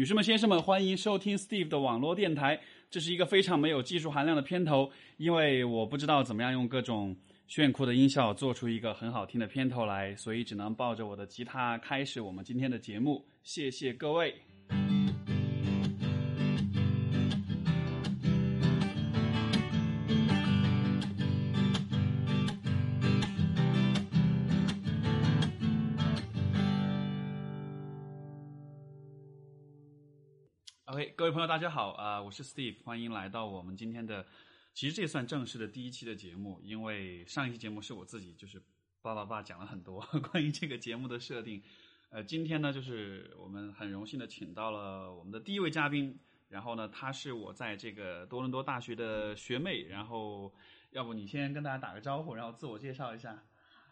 女士们、先生们，欢迎收听 Steve 的网络电台。这是一个非常没有技术含量的片头，因为我不知道怎么样用各种炫酷的音效做出一个很好听的片头来，所以只能抱着我的吉他开始我们今天的节目。谢谢各位。位朋友，大家好啊、我是 Steve，欢迎来到我们今天的，其实这算正式的第一期的节目，因为上一期节目是我自己就是叭叭叭讲了很多 关于这个节目的设定，呃，今天呢，就是我们很荣幸的请到了我们的第一位嘉宾，然后呢，她是我在这个多伦多大学的学妹，然后要不你先跟大家打个招呼，然后自我介绍一下。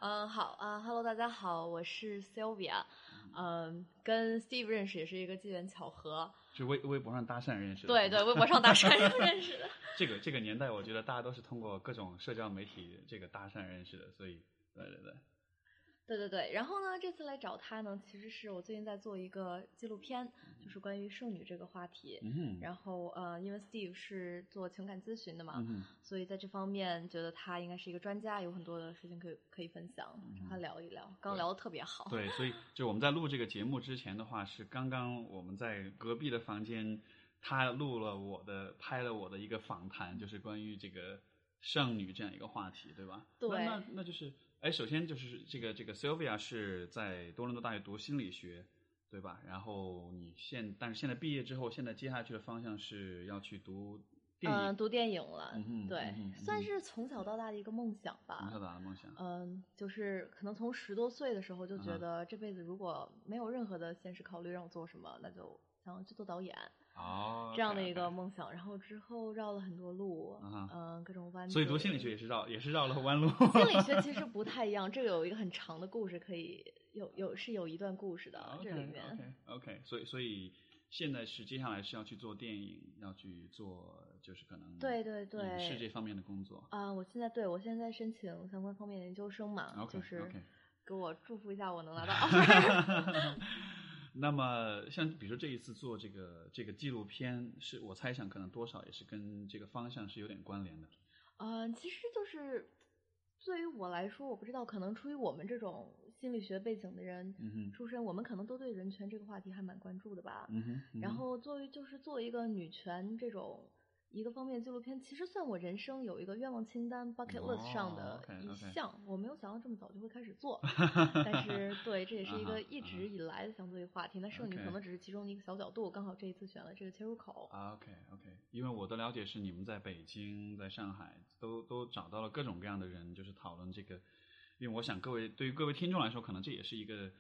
嗯，好啊哈喽，大家好，我是 Sylvia，嗯，跟 Steve 认识也是一个机缘巧合，是微微博上搭讪认识的，对对，微博上搭讪认识的。这个这个年代，我觉得大家都是通过各种社交媒体这个搭讪认识的，所以对对对，对对对，然后呢，这次来找他呢，其实是我最近在做一个纪录片，就是关于剩女这个话题。嗯然后呃，因为 Steve 是做情感咨询的嘛，嗯所以在这方面觉得他应该是一个专家，有很多的事情可以可以分享，嗯跟他聊一聊。刚聊的特别好。对，所以 就我们在录这个节目之前的话，是刚刚我们在隔壁的房间，他录了我的拍了我的一个访谈，就是关于这个剩女这样一个话题，对吧？对那那那就是，哎，首先就是这个这个 Sylvia 是在多伦多大学读心理学，对吧？然后你现但是现在毕业之后，现在接下去的方向是要去读电影，嗯，读电影了，嗯对，算是从小到大的一个梦想吧。从小到大的梦想。嗯，就是可能从十多岁的时候就觉啊得这辈子如果没有任何的现实考虑让我做什么，那就想去做导演哦，这样的一个梦想。然后之后绕了很多路，嗯，各种弯。所以读心理学也是绕，也是绕了弯路。心理学其实不太一样，这个有一个很长的故事，可以有有是有一段故事的这里面。OK OK，所以所以现在是接下来是要去做电影，要去做就是可能对对对影视这方面的工作。啊、我现在对我现在申请相关方面的研究生嘛就是。给我祝福一下，我能拿到。那么像比如说这一次做这个这个纪录片，是我猜想可能多少也是跟这个方向是有点关联的。嗯，其实就是对于我来说，我不知道，可能出于我们这种心理学背景的人嗯出身，我们可能都对人权这个话题还蛮关注的吧。嗯，嗯然后作为就是作为一个女权这种一个方面纪录片，其实算我人生有一个愿望清单 bucket list 上的一项。我没有想到这么早就会开始做，但是对，这也是一个一直以来的想做一个话题。那剩女可能只是其中的一个小角度，刚好这一次选了这个切入口。啊，OK OK，因为我的了解是你们在北京、在上海都都找到了各种各样的人，就是讨论这个。因为我想各位对于各位听众来说，可能这也是一个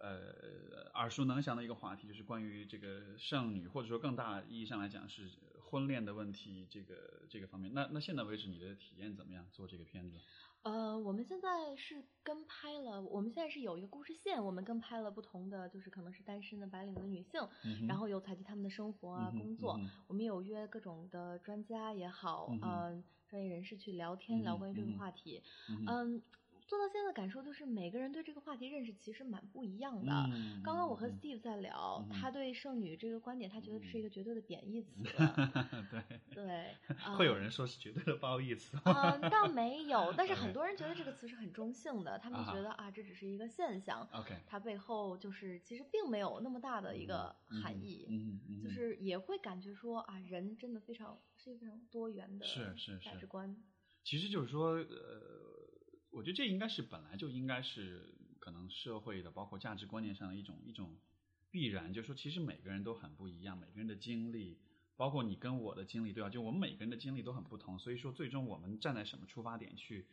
呃耳熟能详的一个话题，就是关于这个剩女，或者说更大意义上来讲是婚恋的问题，这个这个方面。那那现在为止你的体验怎么样？做这个片子？呃，我们现在是跟拍了，我们现在是有一个故事线，我们跟拍了不同的，就是可能是单身的白领的女性，嗯然后有采集他们的生活啊、嗯工作，嗯我们有约各种的专家也好，嗯专业人士去聊天，嗯聊关于这个话题，嗯。做到现在的感受就是，每个人对这个话题认识其实蛮不一样的。嗯刚刚我和嗯 Steve 在聊，嗯他对剩女这个观点，他觉得这是一个绝对的贬义词。对，对，会有嗯人说是绝对的褒义词。嗯，倒没有，但是很多人觉得这个词是很中性的，他们觉得啊，这只是一个现象，OK，它背后就是其实并没有那么大的一个嗯含义，就是也会感觉说啊，人真的非常是一个非常多元的是是是价值观。其实就是说，呃，我觉得这应该是本来就应该是可能社会的，包括价值观念上的一种一种必然。就是说，其实每个人都很不一样，每个人的经历，包括你跟我的经历，对吧？就我们每个人的经历都很不同，所以说最终我们站在什么出发点去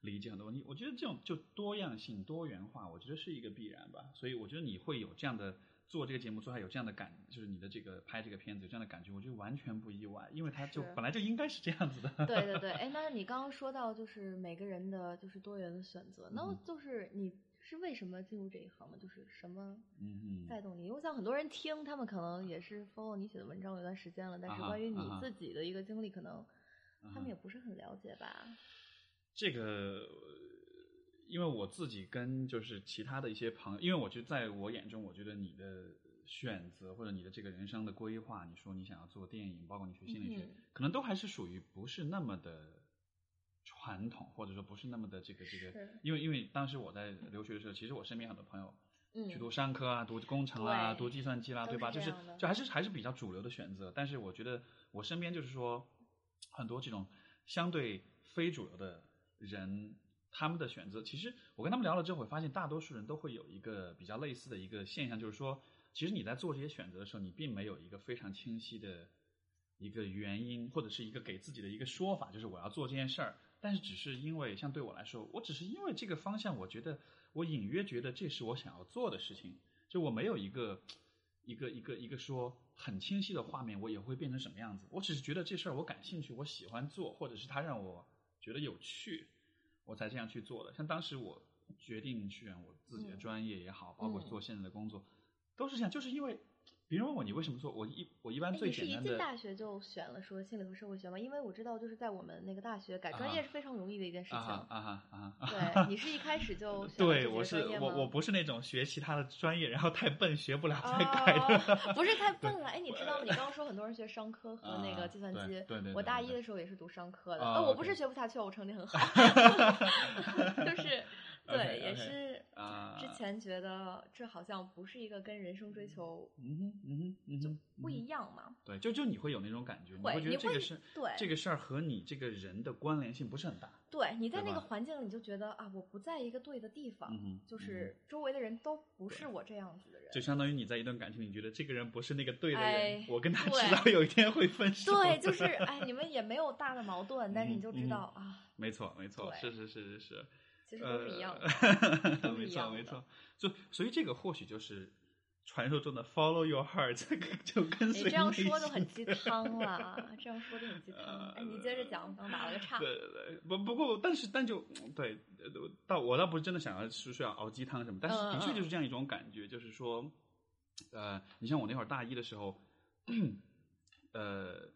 理解很多问题，我觉得这种就多样性、多元化，我觉得是一个必然吧。所以我觉得你会有这样的。做这个节目，做还有这样的感，就是你的这个拍这个片子有这样的感觉，我觉得完全不意外，因为他就本来就应该是这样子的。对对对，哎，那你刚刚说到就是每个人的就是多元的选择，那嗯就是你是为什么进入这一行呢？就是什么嗯带动你？我想很多人听，他们可能也是 follow 你写的文章有段时间了，但是关于你自己的一个经历，可能他们嗯也不是很了解吧？这个，因为我自己跟就是其他的一些朋友，因为我觉得在我眼中，我觉得你的选择或者你的这个人生的规划，你说你想要做电影，包括你学心理学，嗯可能都还是属于不是那么的传统，或者说不是那么的这个这个是，因为因为当时我在留学的时候，其实我身边很多朋友嗯去读商科啊，读工程啦，对读计算机啦，都对吧？就是就还是还是比较主流的选择。但是我觉得我身边就是说，很多这种相对非主流的人，他们的选择，其实我跟他们聊了之后，我发现大多数人都会有一个比较类似的一个现象，就是说，其实你在做这些选择的时候，你并没有一个非常清晰的一个原因，或者是一个给自己的一个说法，就是我要做这件事儿。但是只是因为，像对我来说，我只是因为这个方向，我觉得我隐约觉得这是我想要做的事情，就我没有一个一个一个一个说很清晰的画面，我也会变成什么样子。我只是觉得这事儿我感兴趣，我喜欢做，或者是它让我觉得有趣，我才这样去做的。像当时我决定选我自己的嗯专业也好，包括嗯做现在的工作，都是这样，就是因为别人问我你为什么做，我一我一般哎，最你是一进大学就选了说心理和社会学吗？因为我知道，就是在我们那个大学改专业啊是非常容易的一件事情。啊哈啊哈啊哈。对，你是一开始就对，我是我我不是那种学其他的专业，然后太笨学不了才改的。哦，不是太笨了。哎，你知道吗？你刚刚说很多人学商科和那啊个计算机，对对对我大一的时候也是读商科的，我不是学不下去，我成绩很好，就是对也是啊之前觉得这好像不是一个跟人生追求嗯哼嗯哼嗯哼，不一样嘛，对，就就你会有那种感觉，你会会觉得这个事对这个事儿和你这个人的关联性不是很大。对，你在那个环境里，你就觉得啊，我不在一个对的地方，嗯就是周围的人都不是我这样子的人。就相当于你在一段感情里，你觉得这个人不是那个对的人，哎我跟他对迟早有一天会分手。对，就是哎，你们也没有大的矛盾，但是你就知嗯道啊，没错没错，是是是是是，其实都是一样 没错没错，就所以这个或许就是传说中的 follow your heart，这个就跟你随这样说就很鸡汤 了，这样说就很鸡汤。哎，你接着讲，刚打了个岔。对对对，不不过，但是但就对，呃倒我倒不是真的想要是说要熬鸡汤什么，但是嗯的确嗯就是这样一种感觉，就是说，呃，你像我那会儿大一的时候，呃，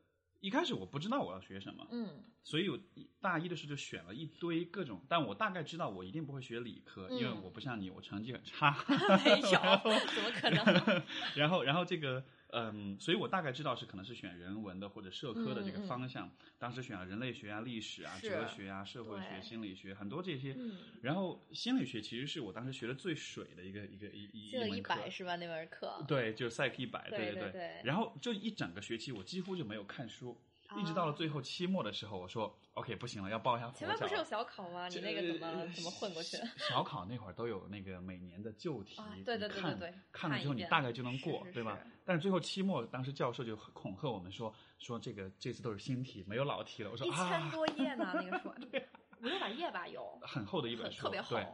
一开始我不知道我要学什么，嗯。所以我大一的时候就选了一堆各种，但我大概知道我一定不会学理科，因为嗯。我不像你，我成绩很差，没有，怎么可能？然后，然后这个，嗯，所以我大概知道是可能是选人文的或者社科的这个方向。当时选了人类学啊、历史啊、哲学啊、社会学、心理学，很多这些。嗯，然后心理学其实是我当时学的最水的一个一个一一门课一。百是吧？那门课。对，就是 Psych 一百，对对对对然后就一整个学期，我几乎就没有看书，一直到了啊最后期末的时候，我说 OK 不行了，要报一下佛前面不是有。小考吗？你那个怎么怎么混过去？小考那会儿都有那个每年的旧题，啊对对对对对看了之后你大概就能过，对吧？但是最后期末，当时教授就恐吓我们说说这个这次都是新题，没有老题了。我说一千啊，多页呢，那个书，五六百页吧有，很厚的一本书，特别厚对，，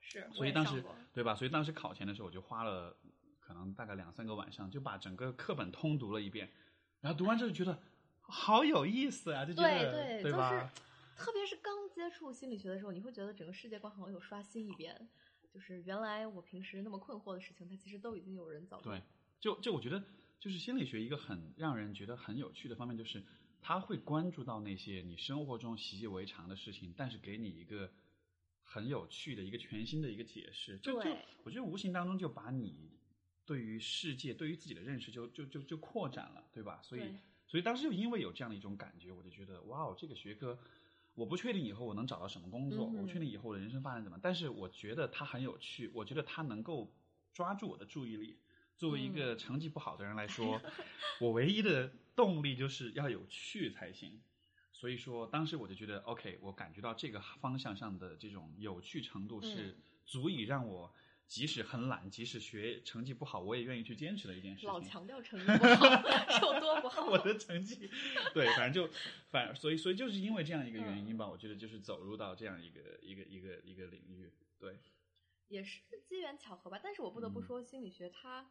是。所以当时对吧？所以当时考前的时候，我就花了可能大概两三个晚上，就把整个课本通读了一遍，然后读完之后觉得好有意思啊，就觉对得对，就是？特别是刚接触心理学的时候，你会觉得整个世界观好像有刷新一遍，就是原来我平时那么困惑的事情，它其实都已经有人早就对，就就我觉得，就是心理学一个很让人觉得很有趣的方面，就是他会关注到那些你生活中习以为常的事情，但是给你一个很有趣的一个全新的一个解释。就就对我觉得无形当中就把你对于世界、对于自己的认识就就就就扩展了，对吧？所以对所以当时就因为有这样的一种感觉，我就觉得哇哦，这个学科。我不确定以后我能找到什么工作，嗯我不确定以后我的人生发展怎么，但是我觉得它很有趣，我觉得它能够抓住我的注意力。作为一个嗯成绩不好的人来说，我唯一的动力就是要有趣才行。所以说，当时我就觉得，OK，我感觉到这个方向上的这种有趣程度是嗯足以让我即使很懒，即使学成绩不好，我也愿意去坚持的一件事情。老强调成绩不好 是有多不好。我的成绩，对，反正就反，所以所以就是因为这样一个原因吧，我觉得就是走入到这样一个一个一个一个领域，对，也是机缘巧合吧。但是我不得不嗯说，心理学它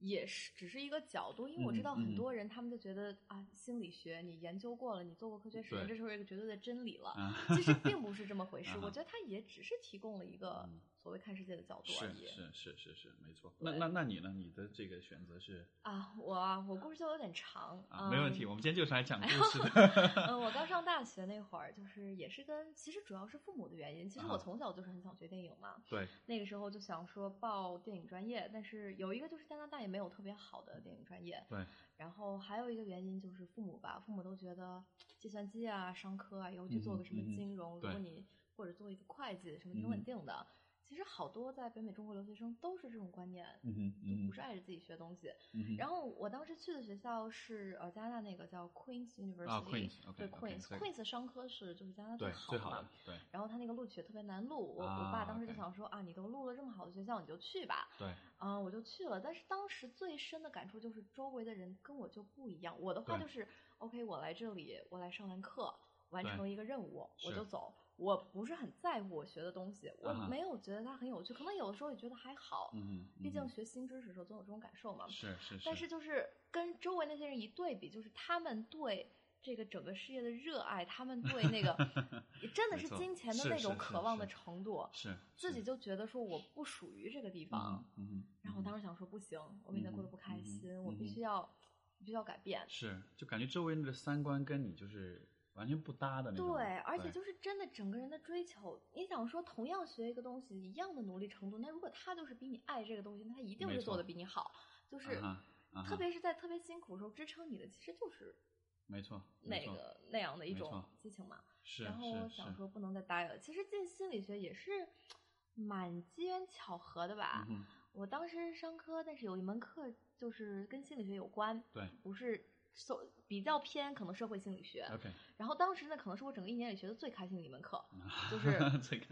也是只是一个角度，因为我知道很多人他们就觉得啊，心理学你研究过了，你做过科学实验，这是一个绝对的真理了。啊，其实并不是这么回事，啊我觉得它也只是提供了一个嗯所谓看世界的角度而已。是是是是是，没错。那那那你呢？你的这个选择是啊，我啊，我故事就有点长啊，没问题，我们今天就是来讲故事的。嗯，我刚上大学那会儿，就是也是跟其实主要是父母的原因。其实我从小就是很想学电影嘛，对，那个时候就想说报电影专业，但是有一个就是加拿大也没有特别好的电影专业，对。然后还有一个原因就是父母吧，父母都觉得计算机啊、商科啊，以后去做个什么金融，如果你或者做一个会计，什么挺稳定的。其实好多在北美中国留学生都是这种观念，就不是爱着自己学东西。然后我当时去的学校是呃加拿大那个叫 Queen's University，对 Queen's，Queen's 商科是就是加拿大最好的。对。然后他那个录取特别难录，我我爸当时就想说啊，你都录了这么好的学校，你就去吧。对。嗯，我就去了。但是当时最深的感触就是周围的人跟我就不一样。我的话就是 OK，我来这里，我来上完课，完成一个任务，我就走。我不是很在乎我学的东西，我没有觉得它很有趣，可能有的时候也觉得还好。嗯，毕竟学新知识的时候总有这种感受嘛。是是是。但是就是跟周围那些人一对比，就是他们对这个整个事业的热爱，他们对那个 真的是金钱的那种渴望的程度，是自己就觉得说我不属于这个地方。嗯。然后我当时想说不行，我每天过得不开心，我必须要必须要改变。是，就感觉周围人的三观跟你就是。完全不搭的那种。对，而且就是真的整个人的追求。你想说，同样学一个东西，一样的努力程度，那如果他就是比你爱这个东西，那他一定是做的比你好。就是，特别是在特别辛苦的时候，支撑你的其实就是，没错，那个那样的一种激情嘛。是。然后我想说，不能再待了。其实进心理学也是蛮机缘巧合的吧。我当时商科，但是有一门课就是跟心理学有关。对。不是。So 比较偏可能社会心理学，OK，然后当时呢可能是我整个一年里学的最开心的一门课，就是这个，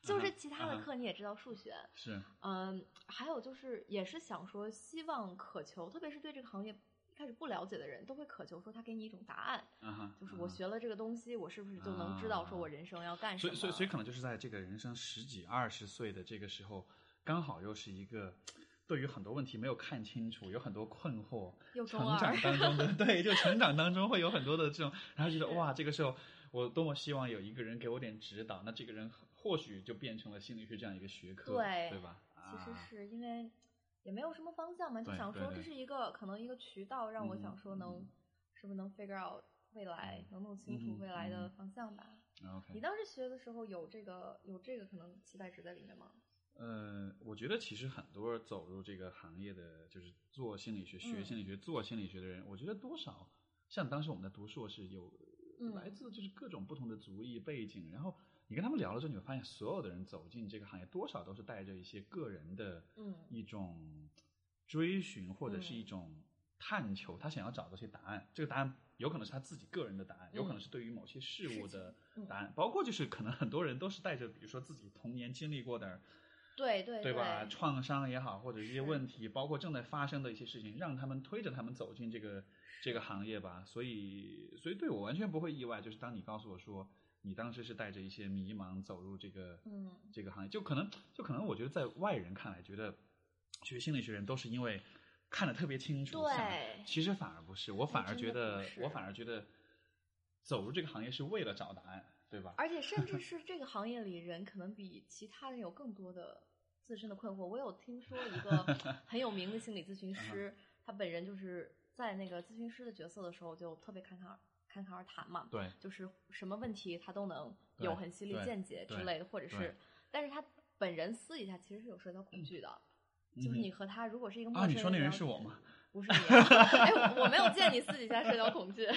就是其他的课你也知道数学是，嗯，还有就是也是想说希望渴求，特别是对这个行业一开始不了解的人都会渴求说他给你一种答案，就是我学了这个东西，我是不是就能知道说我人生要干什么？所以所以所以可能就是在这个人生十几二十岁的这个时候，刚好又是一个。对于很多问题没有看清楚，有很多困惑。成长当中的 对，就成长当中会有很多的这种，然后觉得哇，这个时候我多么希望有一个人给我点指导。那这个人或许就变成了心理学这样一个学科，对对吧？其实是因为也没有什么方向嘛，就想说这是一个可能一个渠道，让我想说能是不是能 figure out 未来，能弄清楚未来的方向吧。你当时学的时候有这个有这个可能期待值在里面吗？呃，我觉得其实很多走入这个行业的，就是做心理学、学心理学、做心理学的人，我觉得多少像当时我们在读硕士，有来自就是各种不同的族裔背景，然后你跟他们聊了之后，你会发现所有的人走进这个行业，多少都是带着一些个人的一种追寻或者是一种探求，他想要找到些答案。这个答案有可能是他自己个人的答案，有可能是对于某些事物的答案，包括就是可能很多人都是带着，比如说自己童年经历过的。对对对吧？创伤也好，或者一些问题，包括正在发生的一些事情，让他们推着他们走进这个这个行业吧。所以，所以对我完全不会意外。就是当你告诉我说，你当时是带着一些迷茫走入这个嗯这个行业，就可能就可能我觉得在外人看来，觉得学心理学人都是因为看得特别清楚。对，其实反而不是，我反而觉得，我反而觉得走入这个行业是为了找答案，对吧？而且，甚至 是这个行业里人可能比其他人有更多的。自身的困惑，我有听说一个 很有名的心理咨询师，他本人就是在那个咨询师的角色的时候就特别侃侃侃侃而谈嘛，对，就是什么问题他都能有很犀利见解之类的，或者是，但是他本人私底下其实是有社交恐惧的，就是你和他如果是一个陌生人，你说那人是我吗？不是你，哎，我没有见你私底下社交恐惧，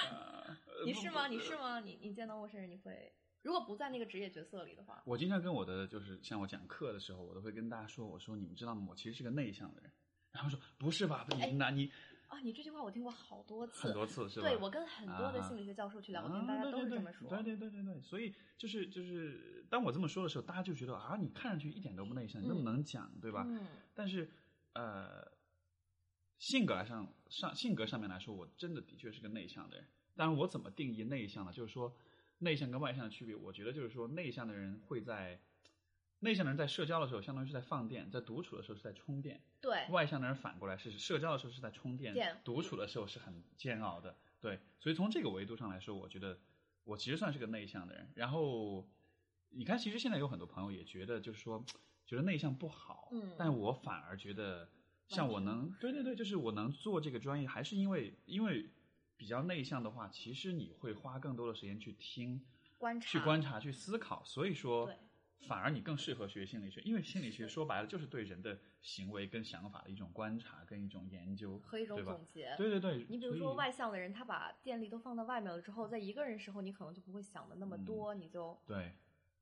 你是吗？你是吗？你你见到陌生人你会？如果不在那个职业角色里的话，我经常跟我的就是像我讲课的时候，我都会跟大家说，我说你们知道吗？我其实是个内向的人。然后说不是吧？你那你啊，你这句话我听过好多次，很多次是吧？对我跟很多的心理学教授去聊天，大家都是这么说。对对对对对，所以就是就是当我这么说的时候，大家就觉得啊，你看上去一点都不内向，你那么能讲，对吧？嗯。但是呃，性格来上上性格上面来说，我真的的确是个内向的人。当然，我怎么定义内向呢？就是说。内向跟外向的区别，我觉得就是说，内向的人会在内向的人在社交的时候，相当于是在放电；在独处的时候是在充电。对，外向的人反过来是社交的时候是在充电，独处的时候是很煎熬的。对，所以从这个维度上来说，我觉得我其实算是个内向的人。然后你看，其实现在有很多朋友也觉得，就是说，觉得内向不好，嗯，但我反而觉得，像我能，对对对，就是我能做这个专业，还是因为因为比较内向的话，其实你会花更多的时间去听、观察、去观察、去思考，所以说。对。反而你更适合学心理学，因为心理学说白了就是对人的行为跟想法的一种观察跟一种研究和一种总结。对对对，你比如说外向的人，他把电力都放到外面了之后，在一个人时候，你可能就不会想的那么多，你就对。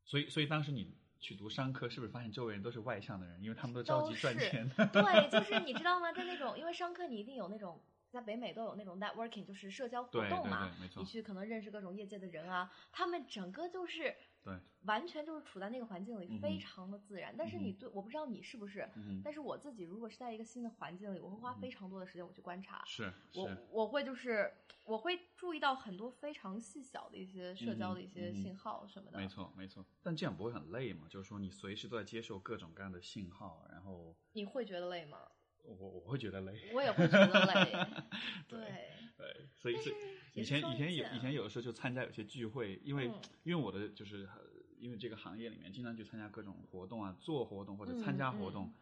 所以所以当时你去读商科，是不是发现周围人都是外向的人，因为他们都着急赚钱？对，就是你知道吗？在那种因为商科，你一定有那种在北美都有那种 networking，就是社交活动嘛，你去可能认识各种业界的人啊，他们整个就是。对，完全就是处在那个环境里，非常的自然。但是你对，我不知道你是不是，但是我自己如果是在一个新的环境里，我会花非常多的时间我去观察。是，我我会就是我会注意到很多非常细小的一些社交的一些信号什么的。没错，没错。但这样不会很累吗？就是说你随时都在接受各种各样的信号，然后你会觉得累吗？我我会觉得累，我也会觉得累。对对，所以是以前以前有以前有的时候就参加有些聚会，因为因为我的就是因为这个行业里面经常去参加各种活动啊，做活动或者参加活动，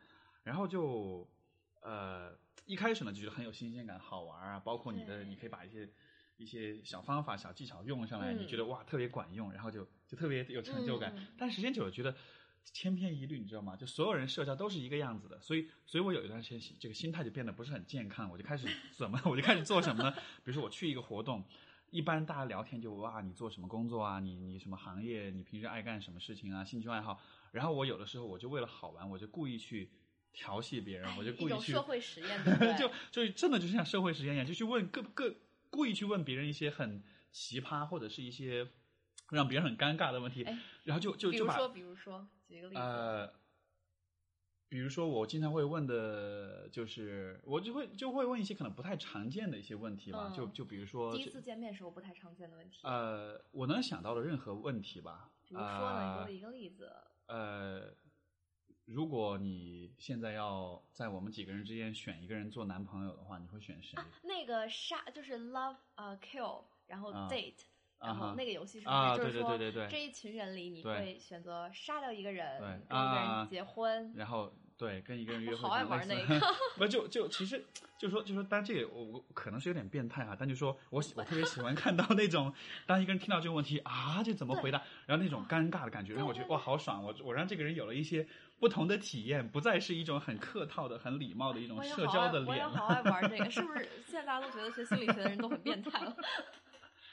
然后就呃一开始呢就觉得很有新鲜感，好玩啊，包括你的你可以把一些一些小方法小技巧用上来，你觉得哇特别管用，然后就就特别有成就感。但时间久了觉得。千篇一律，你知道吗？就所有人社交都是一个样子的，所以，所以我有一段时间，这个心态就变得不是很健康。我就开始 怎么，我就开始做什么呢？比如说，我去一个活动，一般大家聊天就哇，你做什么工作啊？你你什么行业？你平时爱干什么事情啊？兴趣爱好？然后我有的时候我就为了好玩，我就故意去调戏别人，我就故意去社会实验，对 就就真的就像社会实验一样，就去问各各故意去问别人一些很奇葩或者是一些让别人很尴尬的问题，然后就就就把，比如说，比如说。举个例子，呃，比如说我经常会问的，就是我就会就会问一些可能不太常见的一些问题吧，就就比如说第一次见面时候不太常见的问题。呃，我能想到的任何问题吧。比如说呢，一个一个例子。呃，如果你现在要在我们几个人之间选一个人做男朋友的话，你会选谁？那个杀就是 love 呃 kill，然后 date。然后那个游戏是不是就是说这一群人里，你会选择杀掉一个人，跟一个人结婚，然后对跟一个人约会。好爱玩那 个。不就就其实就说就说，但这个我我可能是有点变态啊，但就说我我特别喜欢看到那种，当一个人听到这个问题啊，就怎么回答，然后那种尴尬的感觉，然后我觉得哇好爽，我我让这个人有了一些不同的体验，不再是一种很客套的、很礼貌的一种社交的脸。我也好爱玩这个，是不是？现在大家都觉得学心理学的人都很变态了。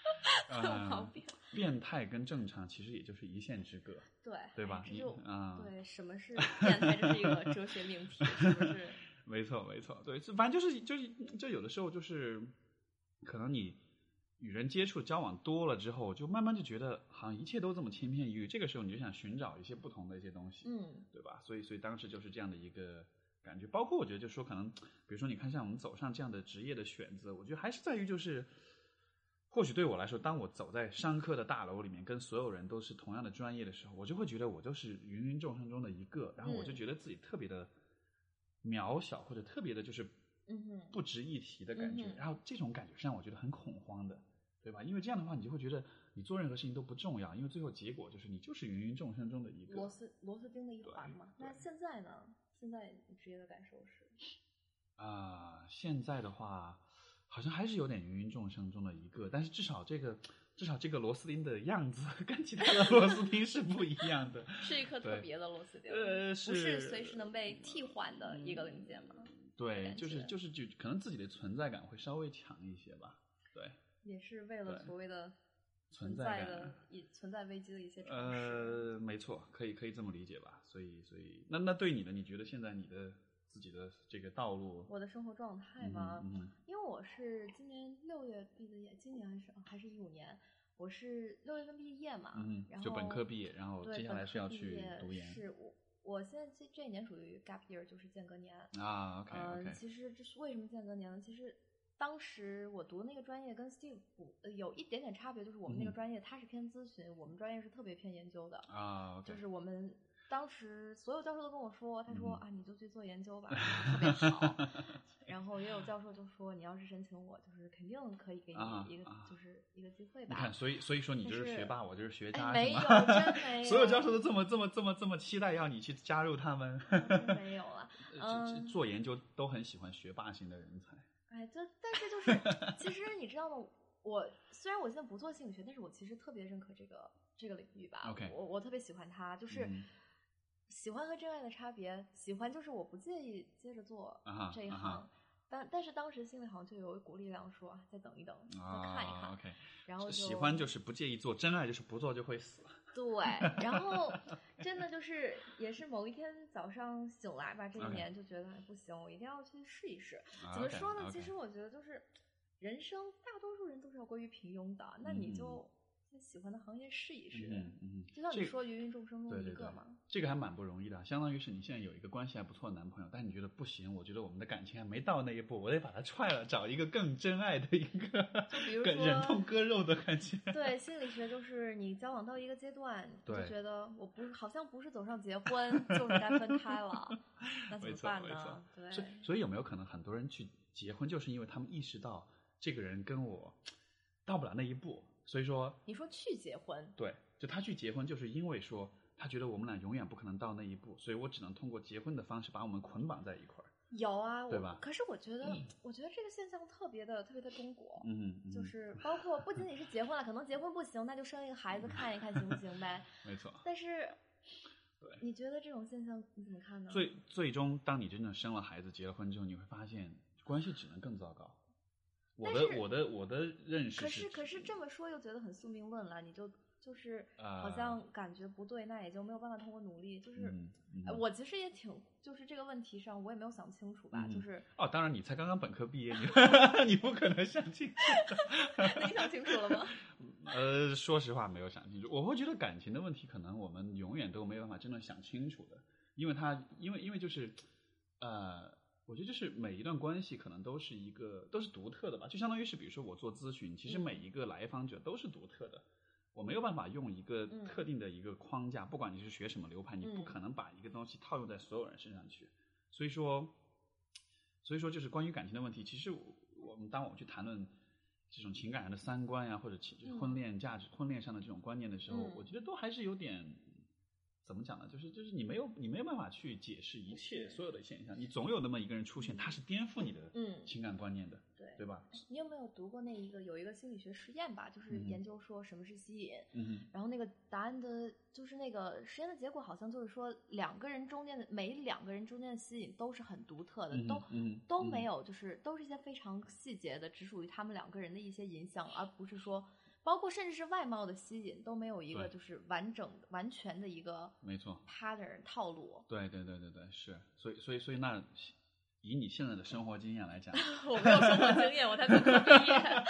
嗯，变态跟正常其实也就是一线之隔，对对吧？啊，对，什么是变态？这是一个哲学命题，是不是？没错，没错，对，反正就是就是，就有的时候就是，可能你与人接触交往多了之后，就慢慢就觉得好像一切都这么千篇一律。这个时候你就想寻找一些不同的一些东西，嗯，对吧？所以，所以当时就是这样的一个感觉。包括我觉得，就说可能，比如说你看，像我们走上这样的职业的选择，我觉得还是在于就是。或许对我来说，当我走在商科的大楼里面，跟所有人都是同样的专业的时候，我就会觉得我就是芸芸众生中的一个，然后我就觉得自己特别的渺小，或者特别的就是不值一提的感觉。然后这种感觉是让我觉得很恐慌的，对吧？因为这样的话，你就会觉得你做任何事情都不重要，因为最后结果就是你就是芸芸众生中的一个螺丝螺丝钉的一环嘛。那现在呢？现在你职业的感受是？啊，现在的话。好像还是有点芸芸众生中的一个，但是至少这个至少这个螺丝钉的样子 跟其他的螺丝钉是不一样的，是一颗特别的螺丝钉，呃，不是随时能被替换的一个零件吗？对，就是就是就可能自己的存在感会稍微强一些吧，对，也是为了所谓的存在的一存在危机的一些呃，没错，可以可以这么理解吧？所以所以那那对你呢，你觉得现在你的？自己的这个道路，我的生活状态吗？嗯，因为我是今年六月毕的业，今年还是还是一五年，我是六月份毕业嘛，嗯，然后就本科毕业，然后接下来是要去读研。是我，我现在这这一年属于 gap year，就是间隔年啊。OK OK。嗯，其实这是为什么间隔年呢？其实当时我读那个专业跟 Steve 有一点点差别，就是我们那个专业它是偏咨询，我们专业是特别偏研究的啊。就是我们。当时所有教授都跟我说，他说啊，你就去做研究吧，特别好。然后也有教授就说，你要是申请我，就是肯定可以给你一个，就是一个机会吧。你看，所以所以说你就是学霸，我就是学渣，没有，真没 有。所有教授都这么这么这么这么期待要你去加入他们。没有了，做研究都很喜欢学霸型的人才。哎，就但是就是，其实你知道吗？我虽然我现在不做心理学，但是我其实特别认可这个这个领域吧。OK，我我特别喜欢它，就是喜欢和真爱的差别。喜欢就是我不介意接着做这一行，但但是当时心里好像就有一股力量说，再等一等，再看一看。OK，然后喜欢就是不介意做，真爱就是不做就会死。对，然后真的就是也是某一天早上醒来吧，这一年就觉得不行，我一定要去试一试。怎么说呢？其实我觉得就是。人生大多数人都是要归于平庸的，那你就在喜欢的行业试一试。嗯嗯，就像你说芸芸众生中一个嘛。这个还蛮不容易的，相当于是你现在有一个关系还不错的男朋友，但你觉得不行，我觉得我们的感情还没到那一步，我得把他踹了，找一个更真爱的一个，就比如 说忍痛割肉的感觉。对，心理学就是你交往到一个阶段，就觉得我不是好像不是走上结婚，就是该分开了，那怎么办呢？对，所以有没有可能很多人去结婚，就是因为他们意识到。这个人跟我到不了那一步，所以说你说去结婚，对，就他去结婚，就是因为说他觉得我们俩永远不可能到那一步，所以我只能通过结婚的方式把我们捆绑在一块儿。有啊，对吧？可是我觉得，我觉得这个现象特别的特别的中国，嗯，就是包括不仅仅是结婚了，可能结婚不行，那就生一个孩子看一看行不行呗。没错。但是，对，你觉得这种现象你怎么看呢？最最终，当你真正生了孩子、结了婚之后，你会发现关系只能更糟糕。我的我的我的认识可是可是这么说又觉得很宿命论了，你就就是好像感觉不对，那也就没有办法通过努力。就是我其实也挺就是这个问题上我也没有想清楚吧，就是哦，当然你才刚刚本科毕业，你 你不可能想清楚。你想清楚了吗？呃，说实话没有想清楚。我会觉得感情的问题，可能我们永远都没有办法真的想清楚的，因为他因为因为就是呃。我觉得就是每一段关系可能都是一个都是独特的吧，就相当于是比如说我做咨询，其实每一个来访者都是独特的，我没有办法用一个特定的一个框架，不管你是学什么流派，你不可能把一个东西套用在所有人身上去。所以说，所以说就是关于感情的问题，其实我们当我们去谈论这种情感上的三观呀，或者婚恋价值、婚恋上的这种观念的时候，我觉得都还是有点。怎么讲呢？就是就是你没有你没有办法去解释一切所有的现象，你总有那么一个人出现，他是颠覆你的情感观念的，对对吧？你有没有读过那一个有一个心理学实验吧？就是研究说什么是吸引，嗯然后那个答案的就是那个实验的结果好像就是说两个人中间的每两个人中间的吸引都是很独特的，都都没有就是都是一些非常细节的，只属于他们两个人的一些影响，而不是说。包括甚至是外貌的吸引都没有一个就是完整完全的一个没错 pattern 套路。对对对对对，是，所以所以所以那以你现在的生活经验来讲，我没有生活经验，我才本科毕业，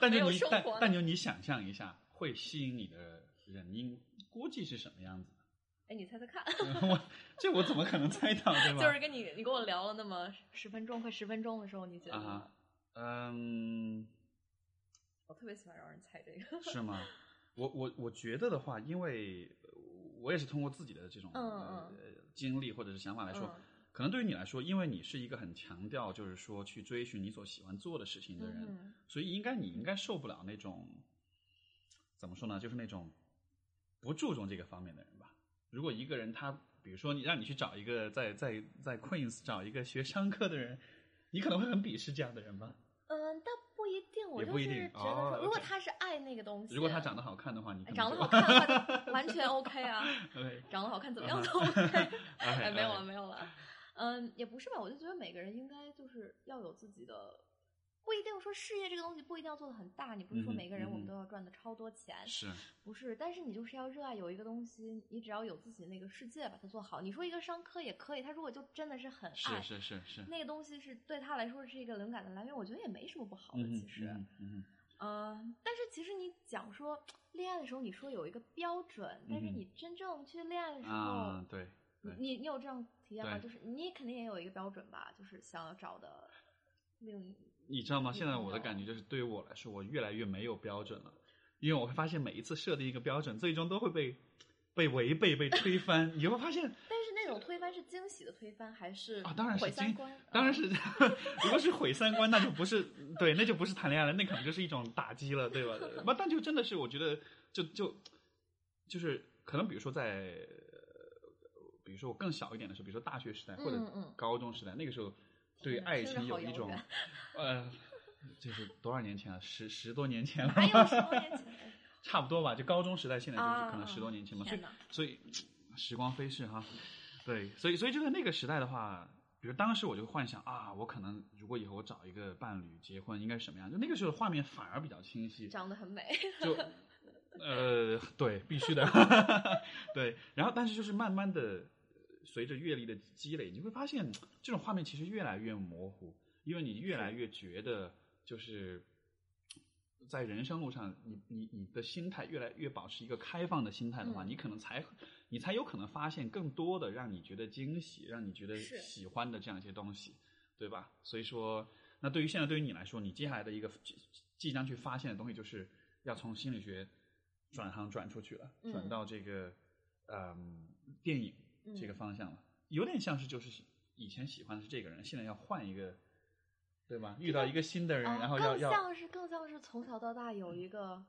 但就你但但就你想象一下，会吸引你的人应估计是什么样子？哎，你猜猜看，我这我怎么可能猜到对吧？就是跟你你跟我聊了那么十分钟快十分钟的时候，你觉得？嗯。我特别喜欢让人猜这个，是吗？我我我觉得的话，因为我也是通过自己的这种呃经历或者是想法来说，可能对于你来说，因为你是一个很强调就是说去追寻你所喜欢做的事情的人，所以应该你应该受不了那种怎么说呢？就是那种不注重这个方面的人吧。如果一个人他，比如说你让你去找一个在在在 Queens 找一个学商科的人，你可能会很鄙视这样的人吧？我就是觉得说，如果他是爱那个东西，如果他长得好看的话，你长得好看的话完全 OK 啊。长得好看怎么样都 OK。哎，没有了，没有了。嗯，也不是吧，我就觉得每个人应该就是要有自己的。不一定说事业这个东西不一定要做的很大，你不是说每个人我们都要赚的超多钱，是不是？但是你就是要热爱有一个东西，你只要有自己那个世界把它做好。你说一个商科也可以，他如果就真的是很爱，是是是是，那个东西是对他来说是一个灵感的来源，我觉得也没什么不好的。其实，嗯嗯，但是其实你讲说恋爱的时候，你说有一个标准，但是你真正去恋爱的时候，对，你你有这样体验吗？就是你肯定也有一个标准吧？就是想要找的另。你知道吗？现在我的感觉就是，对于我来说，我越来越没有标准了，因为我会发现每一次设定一个标准，最终都会被被违背、被推翻。你会发现，但是那种推翻是惊喜的推翻，还是啊？当然是惊毁三观，当然是。如果是毁三观，那就不是对，那就不是谈恋爱了，那可能就是一种打击了，对吧？那，但就真的是，我觉得就就就是可能，比如说在，比如说我更小一点的时候，比如说大学时代或者高中时代，那个时候对爱情有一种呃，就是多少年前了？十十多年前了，还有十多年前。差不多吧，就高中时代，现在就是可能十多年前嘛，所以所以时光飞逝哈，对，所以所以就在那个时代的话，比如当时我就幻想啊，我可能如果以后我找一个伴侣结婚，应该是什么样？就那个时候画面反而比较清晰，长得很美，就 呃对，必须的，对，然后但是就是慢慢的随着阅历的积累，你会发现这种画面其实越来越模糊，因为你越来越觉得就是。在人生路上，你你你的心态越来越保持一个开放的心态的话，你可能才你才有可能发现更多的让你觉得惊喜、让你觉得喜欢的这样一些东西，对吧？所以说，那对于现在对于你来说，你接下来的一个即将去发现的东西，就是要从心理学转行转出去了，转到这个嗯电影这个方向了，有点像是就是以前喜欢的是这个人，现在要换一个。对吧？遇到一个新的人，然后要要更像是更像是从小到大有一个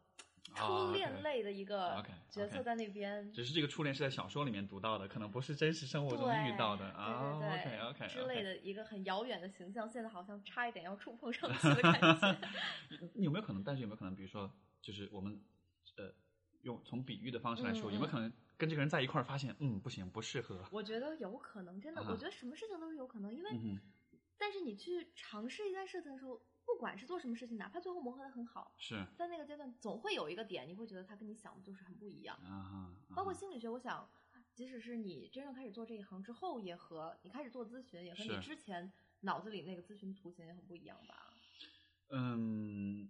初恋类的一个角色在那边。只是这个初恋是在小说里面读到的，可能不是真实生活中遇到的啊。OK OK 之类的一个很遥远的形象，现在好像差一点要触碰上去的感觉。你有没有可能？但是有没有可能？比如说，就是我们呃，用从比喻的方式来说，有没有可能跟这个人在一块儿，发现嗯不行，不适合？我觉得有可能，真的，我觉得什么事情都是有可能，因为。但是你去尝试一件事情的时候，不管是做什么事情，哪怕最后磨合的很好，是在那个阶段总会有一个点，你会觉得他跟你想的就是很不一样。包括心理学，我想，即使是你真正开始做这一行之后，也和你开始做咨询，也和你之前脑子里那个咨询图形也很不一样吧？嗯，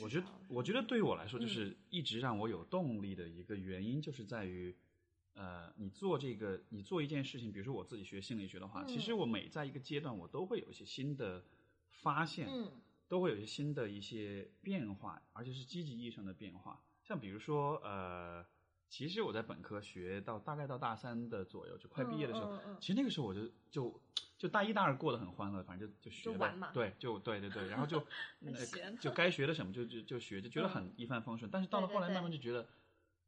我觉得，我觉得对于我来说，就是一直让我有动力的一个原因，就是在于。呃，你做这个，你做一件事情，比如说我自己学心理学的话，其实我每在一个阶段，我都会有一些新的发现，都会有一些新的一些变化，而且是积极意义上的变化。像比如说，呃，其实我在本科学到大概到大三的左右，就快毕业的时候，其实那个时候我就就就大一大二过得很欢乐，反正就就学吧，对，就对对对，然后就 就该学的什么就就就学，就觉得很一帆风顺。但是到了后来，慢慢就觉得。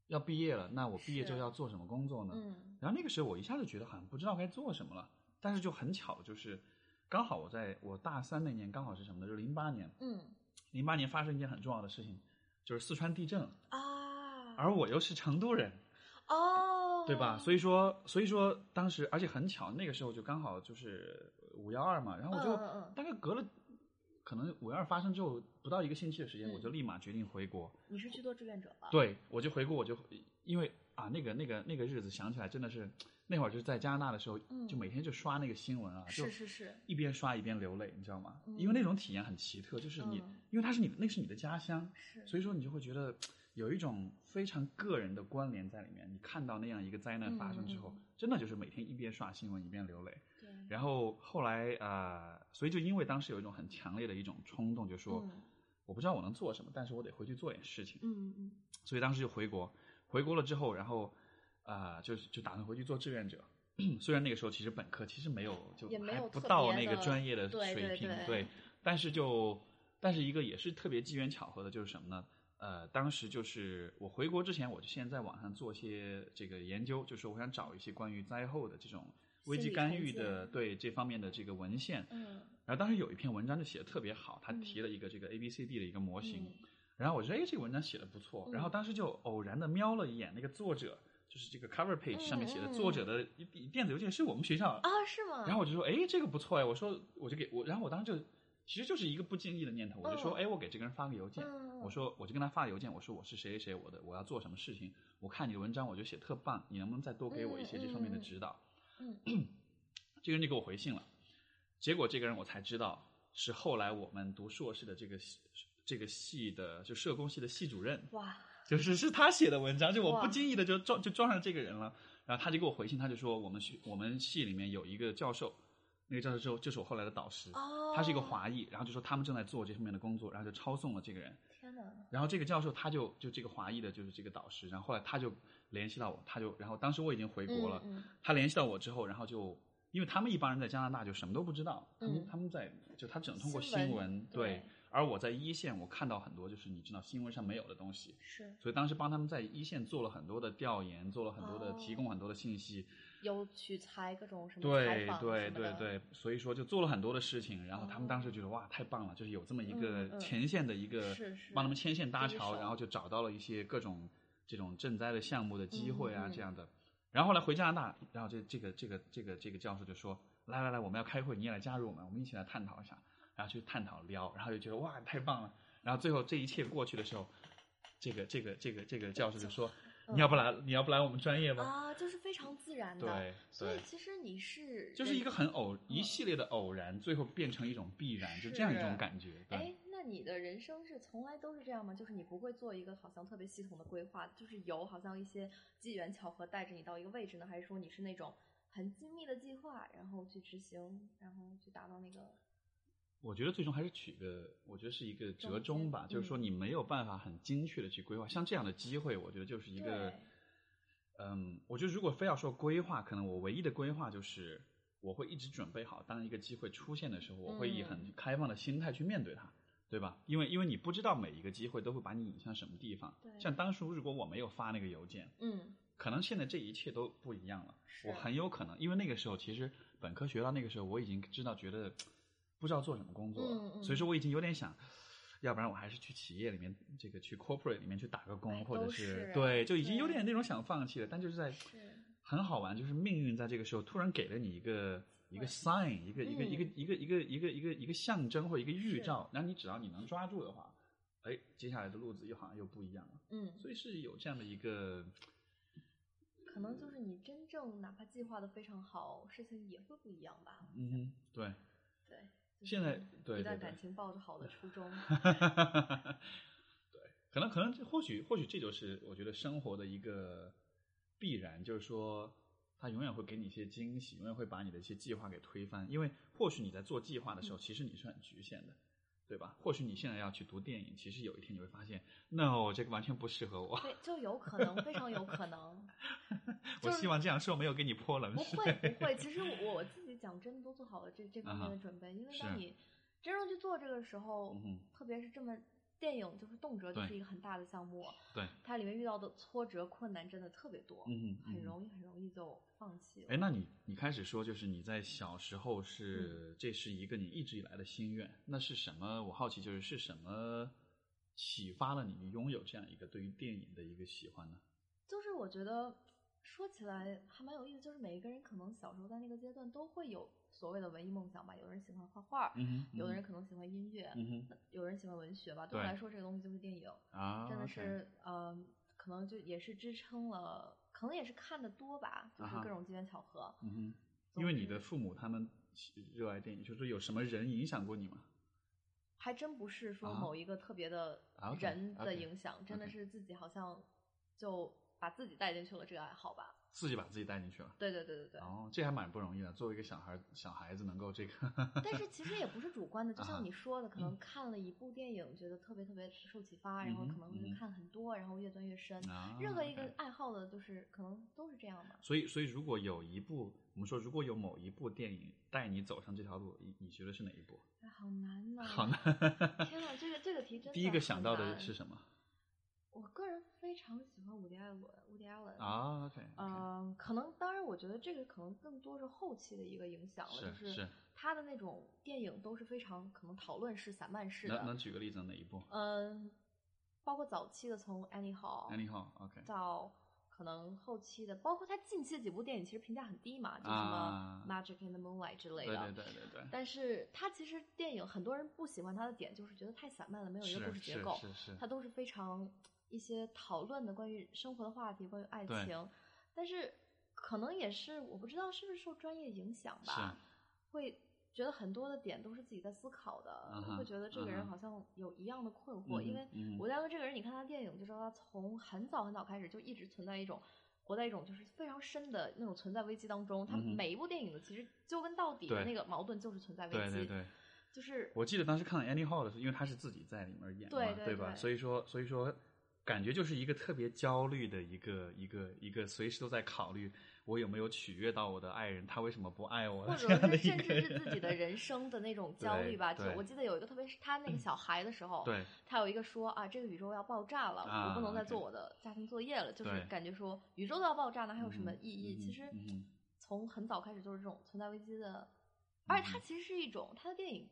要毕业了，那我毕业之后要做什么工作呢？然后那个时候我一下子觉得好像不知道该做什么了。但是就很巧，就是刚好我在我大三那年，刚好是什么呢？就是零八年。嗯。零八年发生一件很重要的事情，就是四川地震啊。而我又是成都人。哦。对吧？所以说，所以说当时，而且很巧，那个时候就刚好就是五幺二嘛。然后我就大概隔了。可能五幺二发生之后不到一个星期的时间，我就立马决定回国。你是去做志愿者了？对，我就回国，我就因为啊，那个那个那个日子想起来真的是，那会儿就是在加拿大的时候，就每天就刷那个新闻啊，是是是，一边刷一边流泪，你知道吗？因为那种体验很奇特，就是你，因为它是你，那是你的家乡，所以说你就会觉得有一种非常个人的关联在里面。你看到那样一个灾难发生之后，真的就是每天一边刷新闻一边流泪。对然后后来啊，所以就因为当时有一种很强烈的一种冲动，就说我不知道我能做什么，但是我得回去做点事情。嗯嗯。所以当时就回国，回国了之后，然后啊，就就打算回去做志愿者。虽然那个时候其实本科其实没有，就还不到那个专业的水平，对。但是就但是一个也是特别机缘巧合的，就是什么呢？呃，当时就是我回国之前，我就先在网上做些这个研究，就是我想找一些关于灾后的这种。危机干预的对这方面的这个文献，嗯，然后当时有一篇文章就写的特别好，他提了一个这个 A B C D 的一个模型，然后我觉得哎这个文章写的不错，然后当时就偶然的瞄了一眼那个作者，就是这个 cover page 上面写的作者的电子邮件是我们学校啊是吗？然后我就说哎这个不错哎，我说我就给我，然后我当时就其实就是一个不经意的念头，我就说哎我给这个人发个邮件，我说我就跟他发邮件，我说我是谁谁谁，我的我要做什么事情，我看你的文章我觉得写特棒，你能不能再多给我一些这方面的指导？嗯。这个人就给我回信了，结果这个人我才知道是后来我们读硕士的这个这个系的就社工系的系主任，哇，就是是他写的文章，就我不经意的就撞就撞上这个人了，然后他就给我回信，他就说我们学我们系里面有一个教授，那个教授就就是我后来的导师，哦，他是一个华裔，然后就说他们正在做这方面的工作，然后就抄送了这个人。天哪！然后这个教授他就就这个华裔的就是这个导师，然后后来他就联系到我，他就然后当时我已经回国了，嗯他联系到我之后，然后就因为他们一帮人在加拿大就什么都不知道，他们、嗯他们在就他只能通过新闻新闻对而我在一线我看到很多就是你知道新闻上没有的东西，是所以当时帮他们在一线做了很多的调研，做了很多的、哦提供很多的信息，有取材各种什么对对对对，所以说就做了很多的事情，然后他们当时觉得、哇太棒了，就是有这么一个前线的一个是是帮他们牵线搭桥，然后就找到了一些各种这种赈灾的项目的机会啊、这样的。然后后来回加拿大，然后这这个这个这个这个教授就说来来来，我们要开会，你也来加入我们，我们一起来探讨一下，然后去探讨聊，然后就觉得哇太棒了。然后最后这一切过去的时候，这个这个这个这个教授就说。嗯你要不来？你要不来我们专业吧？啊，就是非常自然的。对所以其实你是就是一个很偶一系列的偶然，最后变成一种必然，就这样一种感觉。对，哎，那你的人生是从来都是这样吗？就是你不会做一个好像特别系统的规划，就是有好像一些机缘巧合带着你到一个位置呢，还是说你是那种很精密的计划，然后去执行，然后去达到那个？我觉得最终还是取个，我觉得是一个折中吧，就是说嗯你没有办法很精确的去规划，像这样的机会，我觉得就是一个，嗯，我觉得如果非要说规划，可能我唯一的规划就是我会一直准备好，当一个机会出现的时候，我会以嗯很开放的心态去面对它。对吧？因为因为你不知道每一个机会都会把你引向什么地方。对像当初如果我没有发那个邮件，嗯，可能现在这一切都不一样了。我很有可能，因为那个时候其实本科学到那个时候，我已经知道觉得不知道做什么工作了，嗯嗯所以说我已经有点想，要不然我还是去企业里面这个去 corporate 里面去打个工，哎或者都是对，就已经有点那种想放弃了。但就是在是很好玩，就是命运在这个时候突然给了你一个。一个 sign，一个一个一个嗯一个一个一个一个一个象征或者一个预兆，然后你只要你能抓住的话，哎，接下来的路子又好像又不一样了。嗯，所以是有这样的一个可能就是你真正哪怕计划的非常好，事情也会不一样吧。嗯哼，对，对，就是现在对一段感情抱着好的初衷，对，可能可能或许或许这就是我觉得生活的一个必然，就是说它永远会给你一些惊喜，永远会把你的一些计划给推翻。因为或许你在做计划的时候，其实你是很局限的，对吧？或许你现在要去读电影，其实有一天你会发现，no，这个完全不适合我。对，就有可能，非常有可能。我希望这样说没有给你泼冷水不。会不会，其实我我自己讲真的都做好了这这方面的准备，因为当你真正去做这个时候，嗯特别是这么电影就是动辄就是一个很大的项目，对，它里面遇到的挫折困难真的特别多，嗯嗯哼容易很容易就放弃了。哎，那你你开始说，就是你在小时候是、这是一个你一直以来的心愿，那是什么？我好奇，就是是什么启发了，你拥有这样一个对于电影的一个喜欢呢？就是我觉得说起来还蛮有意思，就是每一个人可能小时候在那个阶段都会有所谓的文艺梦想吧，有人喜欢画画，有的人可能喜欢音乐，嗯有人喜欢文学吧。对我来说，这个东西就是电影。啊，真的是，呃，可能就也是支撑了，可能也是看的多吧，就是各种机缘巧合。嗯哼，因为你的父母他们热爱电影，就是有什么人影响过你吗？还真不是说啊某一个特别的人的影响，真的是自己好像就把自己带进去了这个爱好吧。自己把自己带进去了。对对对对对。哦，这还蛮不容易的。作为一个小孩，小孩子能够这个，但是 其实也不是主观的，就像你说的，可能看了一部电影，觉得特别特别受启发，然后可能会看很多，然后越钻越深。啊任何一个爱好的，就是可能都是这样的。所以，所以如果有一部，我们说如果有某一部电影带你走上这条路，你你觉得是哪一部？哎，好难呐、好难。天呐，这个这个题真的第一个想到的是什么？我个人非常喜欢伍迪·艾伦，伍迪·艾伦。啊，OK，嗯、可能当然，我觉得这个可能更多是后期的一个影响了，是就是他的那种电影都是非常可能讨论式、散漫式能的。能举个例子，哪一部嗯，包括早期的从《Annie Hall》？Anyhow，OK，到可能后期的，包括他近期的几部电影，其实评价很低嘛，就什啊么《Magic in the Moonlight》之类的。对对对对对，但是他其实电影很多人不喜欢他的点，就是觉得太散漫了，没有一个故事结构。是是是，它都是非常一些讨论的关于生活的话题，关于爱情，但是可能也是我不知道是不是受专业影响吧，会觉得很多的点都是自己在思考的，会觉得这个人好像有一样的困惑，因为嗯哼伍迪·艾伦这个人，你看他电影就知道他从很早很早开始就一直存在一种。活在一种就是非常深的那种存在危机当中。他每一部电影的其实究根到底的那个矛盾就是存在危机。对对对。就是我记得当时看到 Andy Hall 的时候，因为他是自己在里面演嘛，对吧？所以说，所以说，感觉就是一个特别焦虑的一个一个一个，随时都在考虑我有没有取悦到我的爱人，他为什么不爱我？或者是甚至是自己的人生的那种 焦虑吧。就我记得有一个特别是他那个小孩的时候，对，他有一个说啊，这个宇宙要爆炸了，我不能再做我的家庭作业了，就是感觉说宇宙都要爆炸了，还有什么意义？其实从很早开始就是这种存在危机的，而且它其实是一种他的电影。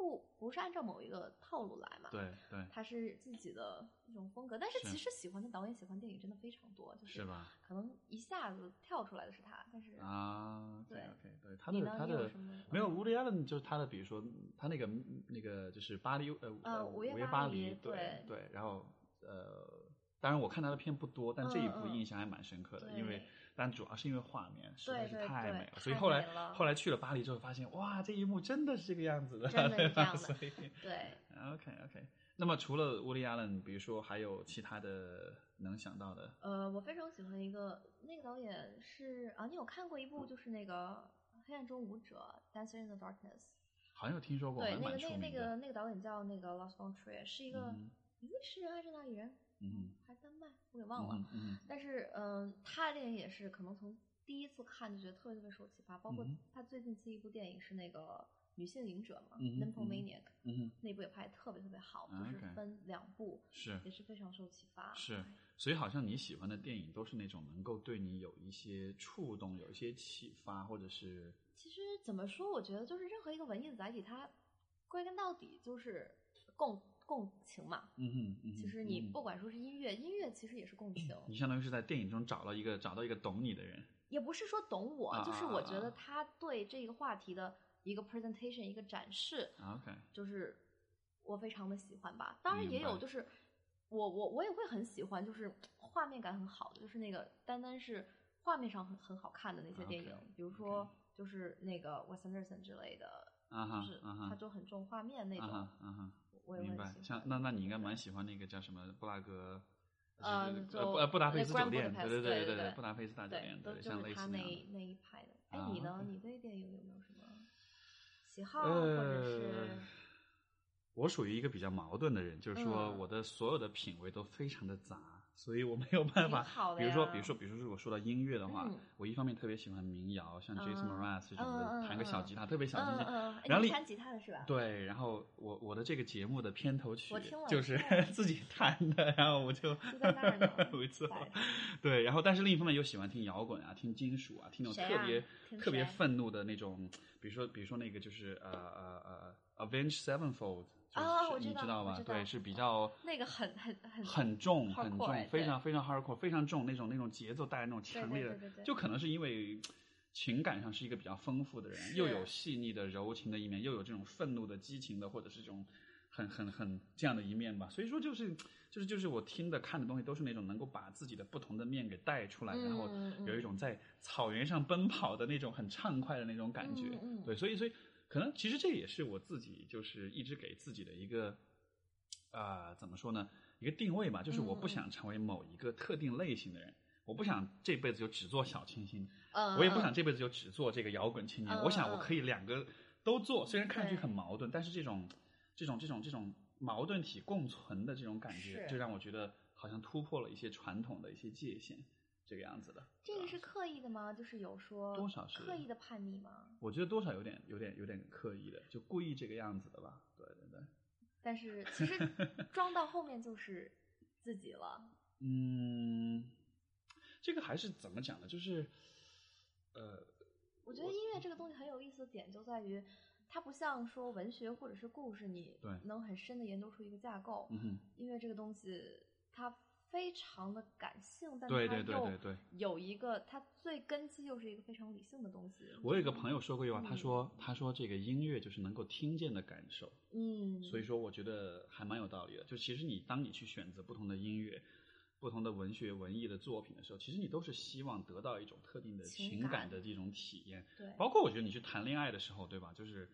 不不是按照某一个套路来嘛？对对，他是自己的一种风格。但是其实喜欢的导演、喜欢电影真的非常多，就是吧？可能一下子跳出来的是他，但是啊，对，OK，对，他的他的没有 Woody Allen，就是他的，比如说他那个那个就是巴黎呃呃午夜巴黎，对对，然后呃，当然我看他的片不多，但这一部印象还蛮深刻的，因为。但主要是因为画面实在是太美了，所以后来后来去了巴黎之后，发现哇，这一幕真的是这个样子的，对吧？所以对，OK OK。那么除了乌利亚伦，比如说还有其他的能想到的？呃，我非常喜欢一个那个导演是啊，你有看过一部就是那个《黑暗中舞者》Dancing in the Darkness）？好像有听说过，对，那个那个那个那个导演叫那个 Lars von Trier，是一个比利时人还是哪里人？嗯，还是丹麦，我给忘了。嗯，但是嗯，他的电影也是可能从第一次看就觉得特别特别受启发。包括他最近期一部电影是那个女性影者嘛，《Nymphomaniac》，嗯，那部也拍的特别特别好，就是分两部，是也是非常受启发。是，所以好像你喜欢的电影都是那种能够对你有一些触动、有一些启发，或者是……其实怎么说？我觉得就是任何一个文艺的载体，它归根到底就是共。共情嘛，嗯嗯，其实你不管说是音乐，音乐其实也是共情。你相当于是在电影中找到一个找到一个懂你的人，也不是说懂我，就是我觉得他对这个话题的一个 presentation 一个展示，OK，就是我非常的喜欢吧。当然也有就是我我我也会很喜欢，就是画面感很好的，就是那个单单是画面上很很好看的那些电影，比如说就是那个 Wes Anderson 之类的，就是他就很重画面那种。明白，像那那你应该蛮喜欢那个叫什么布拉格，呃呃布达佩斯酒店，对对对对对，布达佩斯大酒店，对，像类似那那一派的。哎，你呢？你对电影有没有什么喜好，或者是？我属于一个比较矛盾的人，就是说我的所有的品味都非常的杂。所以我没有办法，比如说，比如说，比如说，如果说到音乐的话，我一方面特别喜欢民谣，像 Jason Mraz 这种的，弹个小吉他，特别小清新。然后弹吉他的是吧？对，然后我我的这个节目的片头曲就是 自己弹的，然后我就没 错。对，然后但是另一方面又喜欢听摇滚啊，听金属啊，听那种特别特别愤怒的那种，比如说比如说那个就是呃呃呃 Avenged Sevenfold。啊，我知道吧？对，是比较那个很很很很重很重，非常非常 hardcore，非常重那种那种节奏带来那种强烈的，就可能是因为情感上是一个比较丰富的人，又有细腻的柔情的一面，又有这种愤怒的激情的，或者是这种很很很这样的一面吧。所以说，就是就是就是我听的看的东西都是那种能够把自己的不同的面给带出来，然后有一种在草原上奔跑的那种很畅快的那种感觉。对，所以所以。可能其实这也是我自己就是一直给自己的一个啊怎么说呢一个定位吧，就是我不想成为某一个特定类型的人，我不想这辈子就只做小清新，我也不想这辈子就只做这个摇滚青年，我想我可以两个都做，虽然看上去很矛盾，但是这种这种这种这种矛盾体共存的这种感觉，就让我觉得好像突破了一些传统的一些界限。这个样子的，这个是刻意的吗？就是有说多少是刻意的叛逆吗？我觉得多少有点、有点、有点刻意的，就故意这个样子的吧。对对对。但是其实 装到后面就是自己了。嗯，这个还是怎么讲呢？就是呃，我觉得音乐这个东西很有意思的点就在于，它不像说文学或者是故事，你能很深的研究出一个架构。嗯音乐这个东西，它。非常的感性，但对对对对对，有一个它最根基又是一个非常理性的东西。我有一个朋友说过一句话，他说他说这个音乐就是能够听见的感受，嗯，所以说我觉得还蛮有道理的。就其实你当你去选择不同的音乐、不同的文学文艺的作品的时候，其实你都是希望得到一种特定的情感的这种体验。对，包括我觉得你去谈恋爱的时候，对吧？就是。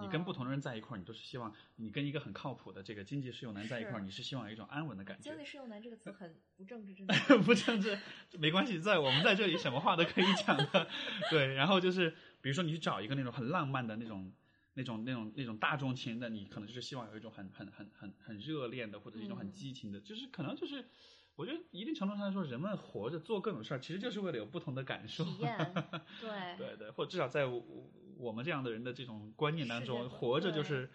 你跟不同的人在一块儿，你都是希望你跟一个很靠谱的这个经济适用男在一块儿，你是希望有一种安稳的感觉。经济适用男这个词很 不政治，真的。不政治没关系，在我们在这里什么话都可以讲的。对，然后就是比如说你去找一个那种很浪漫的那种、那种、那种、那种大众情的，你可能就是希望有一种很、很、很、很、很热恋的，或者是一种很嗯激情的，就是可能就是。我觉得一定程度上来说，人们活着做各种事儿，其实就是为了有不同的感受。体验，对对对，或者至少在我我们这样的人的这种观念当中，活着就是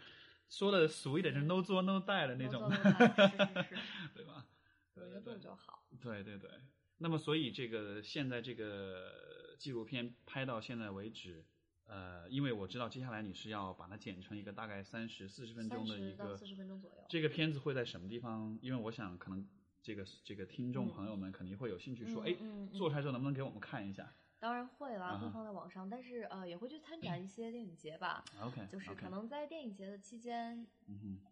说的俗一点，就是 no 作 no die 的那种，对吧？有一个对对度就好。对对对。那么，所以这个现在这个纪录片拍到现在为止，呃，因为我知道接下来你是要把它剪成一个大概三十四十分钟的一个四十分钟左右。这个片子会在什么地方？因为我想可能这个这个听众朋友们肯定会有兴趣说，哎、嗯嗯嗯做出来之后能不能给我们看一下当然会啦，会放在网上，但是呃，也会去参展一些电影节吧。？OK，就是可能在电影节的期间。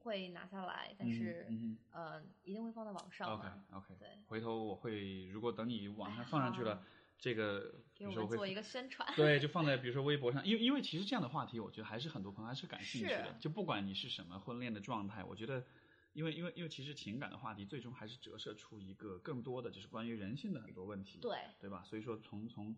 会拿下来，但是嗯呃，一定会放在网上 OK。OK，对回头我会，如果等你网上哎放上去了，这个比 给如说会我们做一个宣传。对，就放在 比如说微博上，因为因为其实这样的话题，我觉得还是很多朋友还是感兴趣的。就不管你是什么婚恋的状态，我觉得，因为因为因为其实情感的话题，最终还是折射出一个更多的就是关于人性的很多问题，对，对吧？所以说从从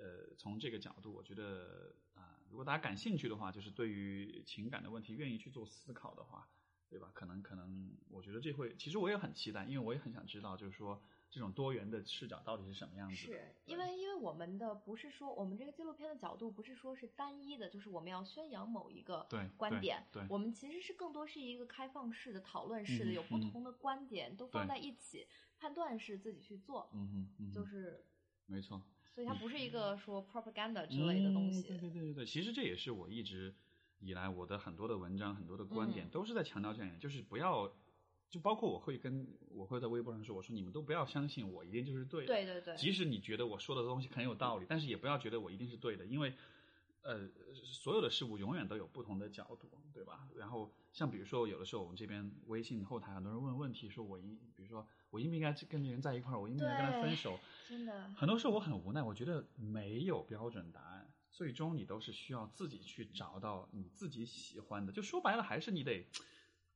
呃从这个角度，我觉得啊、如果大家感兴趣的话，就是对于情感的问题愿意去做思考的话，对吧？可能可能，我觉得这会，其实我也很期待，因为我也很想知道，就是说这种多元的视角到底是什么样子的。是因为因为我们的不是说我们这个纪录片的角度不是说是单一的，就是我们要宣扬某一个对对观点，对我们其实是更多是一个开放式的讨论式的，嗯有不嗯同的观点都放在一起，判断是自己去做，嗯哼就是没错。所以它不是一个说 propaganda 之类的东西。嗯对对对对对，其实这也是我一直以来我的很多的文章、很多的观点、嗯。都是在强调这样一点，就是不要，就包括我会跟我会在微博上说，我说你们都不要相信我一定就是对的，对对对，即使你觉得我说的东西很有道理，但是也不要觉得我一定是对的，因为呃，所有的事物永远都有不同的角度，对吧？然后像比如说，有的时候我们这边微信后台很多人问问题，说我应，比如说我应不应该跟这人在一块儿，我应不应该跟他分手？真的很多时候我很无奈，我觉得没有标准答案，最终你都是需要自己去找到你自己喜欢的。就说白了，还是你得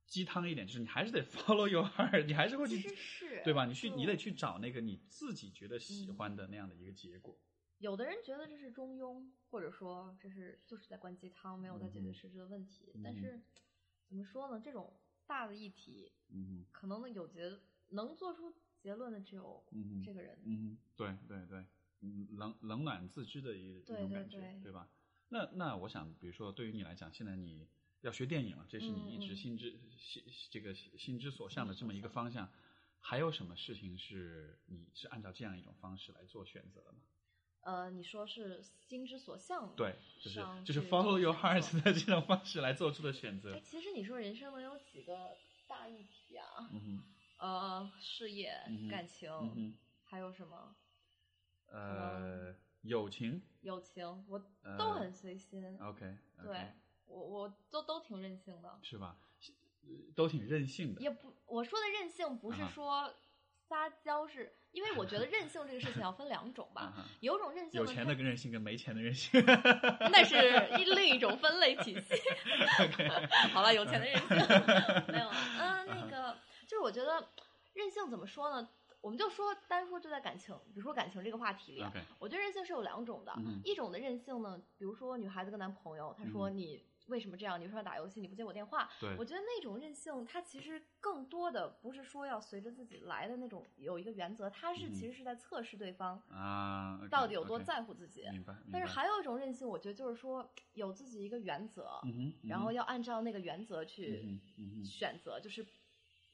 鸡汤一点，就是你还是得 follow your heart，你还是会去是对吧？你去，你得去找那个你自己觉得喜嗯欢的那样的一个结果。有的人觉得这是中庸，或者说这是就是在灌鸡汤，没有在解决嗯实质的问题。嗯但是怎么说呢？这种大的议题，嗯可能呢有结能做出结论的只有嗯这个人。嗯，对对对，嗯，冷冷暖自知的一种感觉，对吧？那那我想，比如说对于你来讲，现在你要学电影了，这是你一直心之心这个心之所向的这么一个方向，还有什么事情是你是按照这样一种方式来做选择的吗？呃，你说是心之所向，对，就是就是 follow your heart 的这种方式来做出的选择哎，。其实你说人生能有几个大议题啊？嗯事业、嗯感情，嗯，还有什么呃，友情友情，我呃都很随心。，OK，对我，我都都挺任性的。是吧？呃都挺任性的。也不，我说的任性不是说撒娇是，因为我觉得任性这个事情要分两种吧。有种任性有钱的跟任性跟没钱的任性。那是一另一种分类体系。好了，有钱的任性没有了。嗯，那个就是我觉得任性怎么说呢？我们就说单说就在感情，比如说感情这个话题里我觉得任性是有两种的。嗯一种的任性呢，比如说女孩子跟男朋友，她说嗯你为什么这样？你为什么要打游戏？你不接我电话？对我觉得那种任性，它其实更多的不是说要随着自己来的那种有一个原则，它是嗯其实是在测试对方到底有多在乎自己。但是还有一种任性，我觉得就是说有自己一个原则，然后要按照那个原则去选择，就是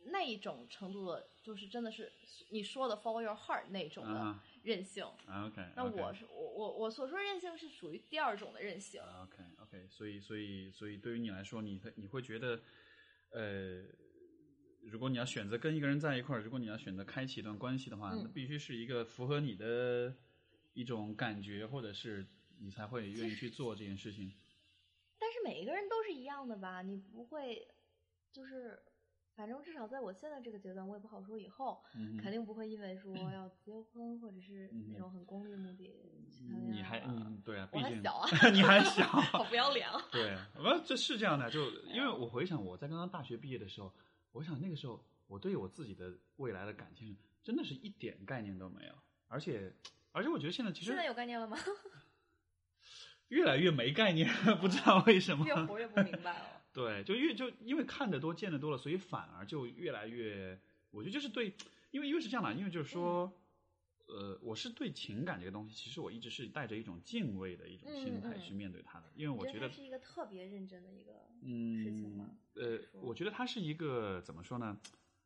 那一种程度的，就是真的是你说的 follow your heart 那种的啊任性。啊，OK，那我是我我我所说任性是属于第二种的任性。OK OK，所以所以所以对于你来说，你你会觉得，呃，如果你要选择跟一个人在一块儿，如果你要选择开启一段关系的话，嗯那必须是一个符合你的一种感觉，或者是你才会愿意去做这件事情。但是每一个人都是一样的吧？你不会就是反正至少在我现在这个阶段，我也不好说以后，嗯肯定不会因为说 要结婚或者是那种很功利目的去谈恋爱。你还嗯对啊，我毕竟还小啊，你还小，好不要脸啊！对，我这是这样的，就因为我回想我在刚刚大学毕业的时候，我想那个时候我对我自己的未来的感情真的是一点概念都没有，而且而且我觉得现在其实现在有概念了吗？越来越没概念，不知道为什么。越活越不明白了。对，就越就因为看得多见得多了，所以反而就越来越，我觉得就是对，因为因为是这样的，因为就是说，呃，我是对情感这个东西，其实我一直是带着一种敬畏的一种心态去面对它的，因为我觉得是一个特别认真的一个嗯事情嘛？呃，我觉得它是一个怎么说呢？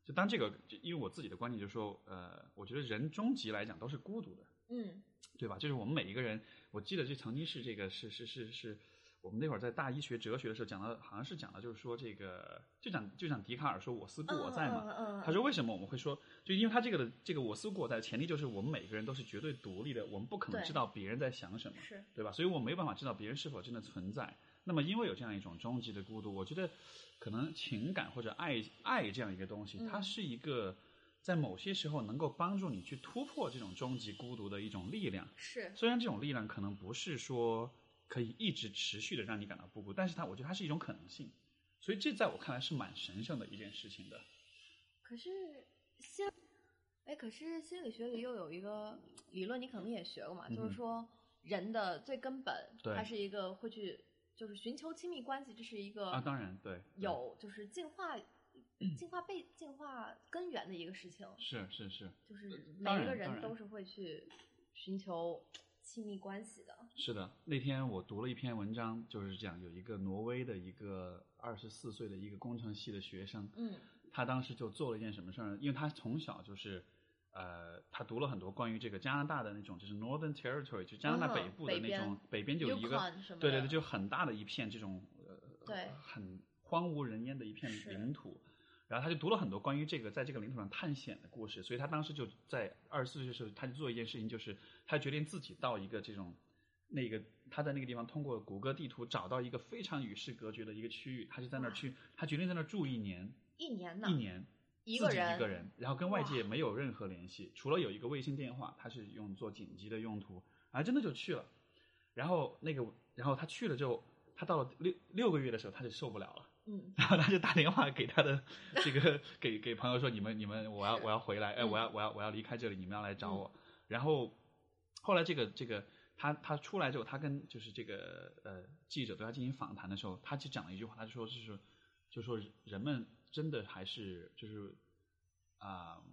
就当这个，就因为我自己的观点就是说，呃，我觉得人终极来讲都是孤独的，嗯对吧？就是我们每一个人，我记得这曾经是这个是是是是，我们那会儿在大一学哲学的时候讲到，好像是讲的就是说这个，就讲就讲笛卡尔说我思故我在嘛。他说为什么我们会说，就因为他这个的这个我思故我在的，前提就是我们每个人都是绝对独立的，我们不可能知道别人在想什么，是对吧？所以我没有办法知道别人是否真的存在。那么因为有这样一种终极的孤独，我觉得可能情感或者爱爱这样一个东西，嗯它是一个在某些时候能够帮助你去突破这种终极孤独的一种力量。是虽然这种力量可能不是说可以一直持续的让你感到不孤，但是它我觉得它是一种可能性，所以这在我看来是蛮神圣的一件事情的。可是心，哎，可是心理学里又有一个理论，你可能也学过嘛，嗯就是说人的最根本，对。它是一个会去就是寻求亲密关系，这是一个啊，当然对，有就是进化、进化被进化根源的一个事情，是是是。就是每一个人都是会去寻求亲密关系的。是的。那天我读了一篇文章，就是讲有一个挪威的一个二十四岁的一个工程系的学生，嗯他当时就做了一件什么事儿呢？因为他从小就是，呃，他读了很多关于这个加拿大的那种，就是 Northern Territory，就加拿大嗯北部的那种，北边就有一个对对对，的就很大的一片这种，呃，对很荒无人烟的一片领土。然后他就读了很多关于这个在这个领土上探险的故事，所以他当时就在二十四岁的时候，他就做一件事情，就是他决定自己到一个这种那个他在那个地方通过谷歌地图找到一个非常与世隔绝的一个区域，他就在那儿去，他决定在那儿住一年，一年呢，一年，一个人一个人，然后跟外界没有任何联系，除了有一个卫星电话，他是用做紧急的用途，啊真的就去了。然后那个，然后他去了之后，他到了六六个月的时候，他就受不了了，嗯。然后他就打电话给他的这个给给朋友说：“你们你们，我要我要回来，哎，嗯我要我要我要离开这里，你们要来找我。然后后来这个这个他他出来之后，他跟就是这个呃记者对他进行访谈的时候，他就讲了一句话，他就说就是就说人们真的还是就是啊、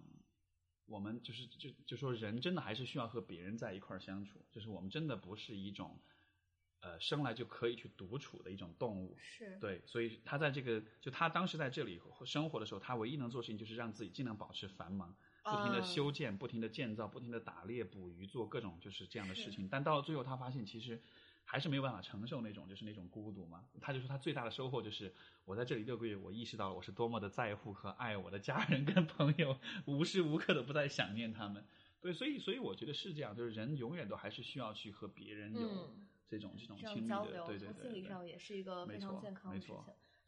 我们就是就就说人真的还是需要和别人在一块儿相处，就是我们真的不是一种呃生来就可以去独处的一种动物。是对，所以他在这个就他当时在这里生活的时候，他唯一能做的事情就是让自己尽量保持繁忙，不停的嗯修建、不停的建造、不停的打猎、捕鱼，做各种就是这样的事情。但到了最后，他发现其实还是没有办法承受那种就是那种孤独嘛。他就说他最大的收获就是我在这里六个月，我意识到了我是多么的在乎和爱我的家人跟朋友，无时无刻的不在想念他们。对，所以所以我觉得是这样，就是人永远都还是需要去和别人有嗯这种、这种这亲密的，交流，对对对对对从心理上也是一个非常健康的事情。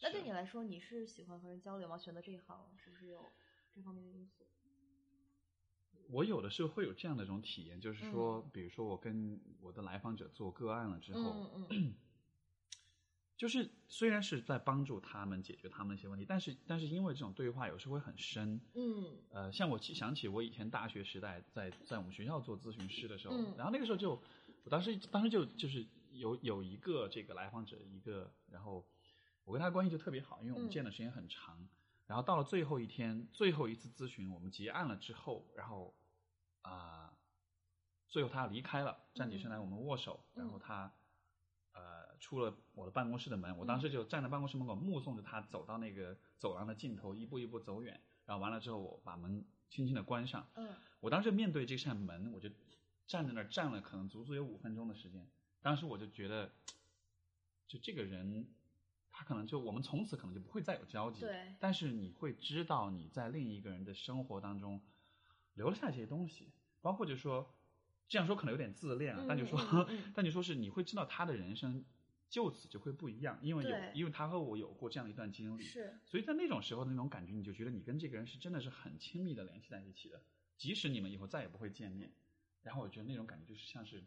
那对你来说，你是喜欢和人交流吗？选择这一行是不是有这方面的因素？我有的时候会有这样的一种体验，就是说，嗯。比如说我跟我的来访者做个案了之后，嗯嗯 就是虽然是在帮助他们解决他们的一些问题，但是但是因为这种对话有时候会很深，嗯。呃，像我想起我以前大学时代在在我们学校做咨询师的时候，嗯。然后那个时候就我当时当时就就是有有一个这个来访者一个，然后我跟他关系就特别好，因为我们嗯。见的时间很长，然后到了最后一天最后一次咨询，我们结案了之后，然后啊、最后他离开了，站起身来我们握手，然后嗯他。呃，出了我的办公室的门，我当时就站在办公室门口，目送着他走到那个走廊的尽头，一步一步走远。然后完了之后，我把门轻轻的关上。嗯我当时面对这扇门，我就站在那儿站了，可能足足有五分钟的时间。当时我就觉得，就这个人，他可能就我们从此可能就不会再有交集。对。但是你会知道你在另一个人的生活当中留了下一些东西，包括就是说，这样说可能有点自恋啊，但就说，但就说是你会知道他的人生就此就会不一样，因为有因为他和我有过这样一段经历，是。所以在那种时候的那种感觉，你就觉得你跟这个人是真的是很亲密的联系在一起的，即使你们以后再也不会见面，然后我觉得那种感觉就是像是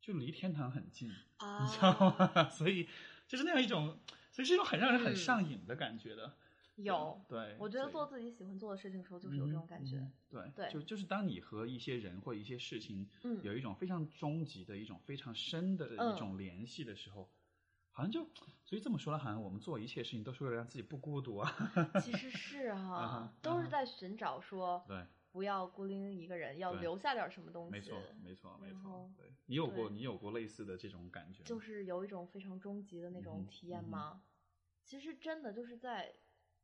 就离天堂很近，啊，你知道吗？所以就是那样一种，所以是一种很让人很嗯上瘾的感觉的。有，对，我觉得做自己喜欢做的事情的时候，就是有这种感觉。嗯对对就就是当你和一些人或一些事情嗯有一种非常终极的一种非常深的嗯一种联系的时候，好像就所以这么说来，好像我们做一切事情都是为了让自己不孤独啊。其实是啊哈 哈，都是在寻找说对，不要孤零零一个人，要留下点什么东西。没错，没错，没错。对你有过你有过类似的这种感觉吗？就是有一种非常终极的那种体验吗？其实真的就是在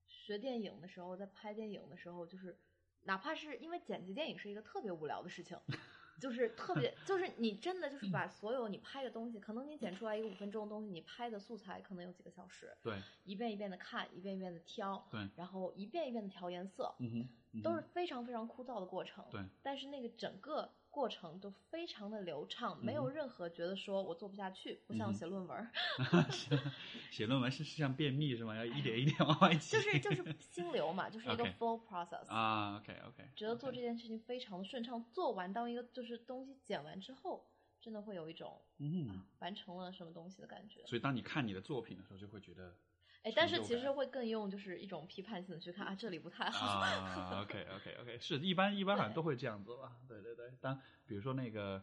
学电影的时候，在拍电影的时候，就是哪怕是因为剪辑电影是一个特别无聊的事情，就是特别就是你真的就是把 所有你拍的东西，可能你剪出来一个五分钟的东西，你拍的素材可能有几个小时，对一遍一遍的看，一遍一遍的挑，对，然后一遍一遍的调颜色，嗯哼，嗯都是非常非常枯燥的过程。对，但是那个整个过程都非常的流畅，没有嗯任何觉得说我做不下去，不像写论文儿，写论文是是像便秘是吗？要一点一点往外挤。就是就是心流嘛，就是一个 flow process。啊，OK OK，觉得做这件事情非常的顺畅，做完当一个就是东西剪完之后，真的会有一种嗯啊，完成了什么东西的感觉。所以当你看你的作品的时候，就会觉得哎，但是其实会更用就是一种批判性的去看啊，这里不太好。啊，OK OK OK，是一般一般好像都会这样子吧？对对对，当比如说那个，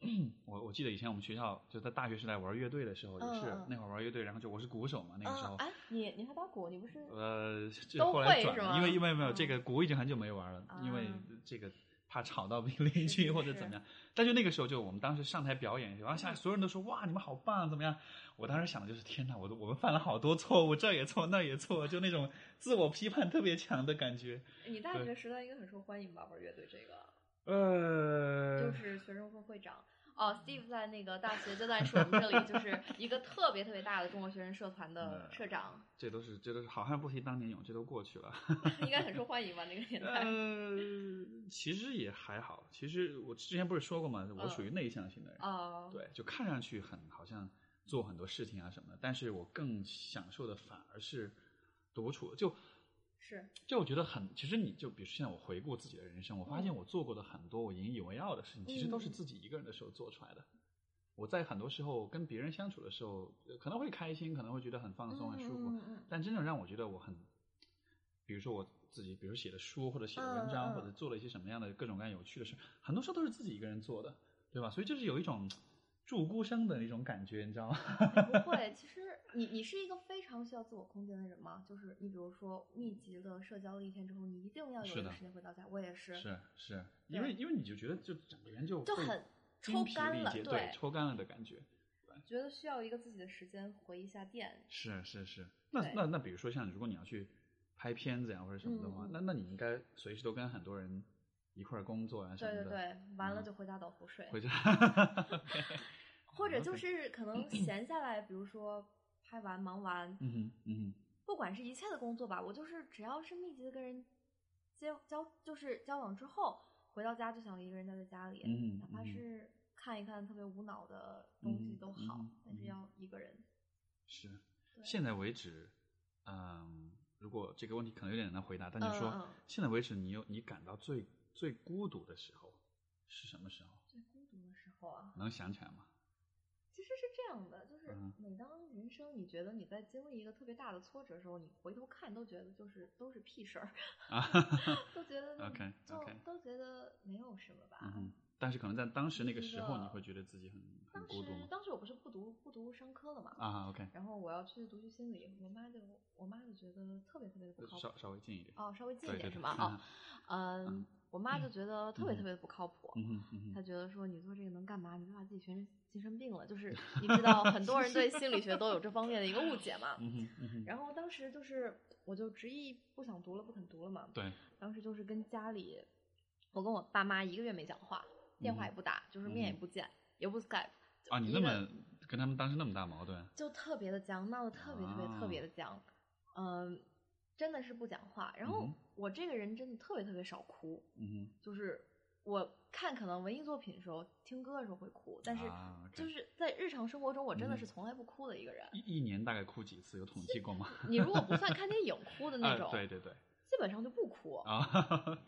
我我记得以前我们学校就在大学时代玩乐队的时候，也是那会儿玩乐队，然后就我是鼓手嘛，那个时候啊，，哎，你你还打鼓？你不是呃，这都后来转了，会是吗因为因为没有嗯这个鼓已经很久没玩了，因为啊这个怕吵到邻居是或者怎么样。但就那个时候，就我们当时上台表演，然后下来所有人都说哇，你们好棒，怎么样？我当时想的就是天哪，我都我们犯了好多错误，这也错那也错，就那种自我批判特别强的感觉。你大学时代应该很受欢迎吧？玩乐队这个。呃，就是学生会会长。哦，Steve 在那个大学阶段是我们这里就是一个特别特别大的中国学生社团的 嗯社长，这都是这都是好汉不提当年勇，这都过去了。应该很受欢迎吧？那个年代。呃，其实也还好。其实我之前不是说过嘛，我属于内向型的人。哦，对，就看上去很好像做很多事情啊什么的，但是我更享受的反而是独处。就是就我觉得很，其实你就比如现在我回顾自己的人生，我发现我做过的很多我引以为傲的事情，其实都是嗯自己一个人的时候做出来的。我在很多时候跟别人相处的时候，呃可能会开心，可能会觉得很放松、很舒服，但真正让我觉得我很，比如说我自己，比如写的书或者写的文章，或者做了一些什么样的各种各样有趣的事，很多时候都是自己一个人做的，对吧？所以就是有一种祝孤生的那种感觉，你知道吗？哎不会，其实 你你是一个非常需要自我空间的人吗？就是你比如说密集的社交了一天之后，你一定要有时间回到家。我也是，是是，因为因为你就觉得就整个人就就很抽干了，对，抽干了的感觉。觉得需要一个自己的时间回一下电。是是是，那那那比如说像如果你要去拍片子呀或者什么的话，那那你应该随时都跟很多人一块儿工作啊什么的。对对对，完了嗯就回家倒头睡。回家。或者就是可能闲下来，比如说拍完忙完，嗯哼嗯哼。不管是一切的工作吧，我就是只要是密集的跟人交交就是交往之后，回到家就想一个人待在家里，嗯哪怕嗯是看一看特别无脑的东西嗯都好，但是要一个人。是，现在为止，嗯，如果这个问题可能有点难回答，但就是说，现在为止，你有你感到最最孤独的时候是什么时候？最孤独的时候啊，能想起来吗？其实是这样的，就是嗯每当人生你觉得你在经历一个特别大的挫折的时候，你回头看都觉得就是都是屁事儿，啊，都觉得 OK，就 OK 都觉得没有什么吧。嗯哼，但是可能在当时那个时候，你会觉得自己很很当孤独吗？时当时我不是不读不读商科了嘛，啊，OK，然后我要去读去心理，我妈就我妈就觉得特别特别的不靠谱稍。稍微近一点。哦，稍微近一点是吗？哦，嗯，我妈就觉得特别特别的不靠谱。她觉得说你做这个能干嘛？你就把自己全身精神病了。就是 你知道，很多人对心理学都有这方面的一个误解嘛。然后当时就是，我就执意不想读了，不肯读了嘛。对，当时就是跟家里，我跟我爸妈一个月没讲话，电话也不打，就是面也不见，也不 Skype。啊，你那么跟他们当时那么大矛盾，就特别的僵，闹得特别特别特别的僵，嗯，真的是不讲话。然后我这个人真的特别特别少哭，嗯就是我看可能文艺作品的时候，听歌的时候会哭，但是就是在日常生活中，我真的嗯是从来不哭的一个人。一一年大概哭几次？有统计过吗？你如果不算看电影哭的那种，啊，对对对，基本上就不哭。啊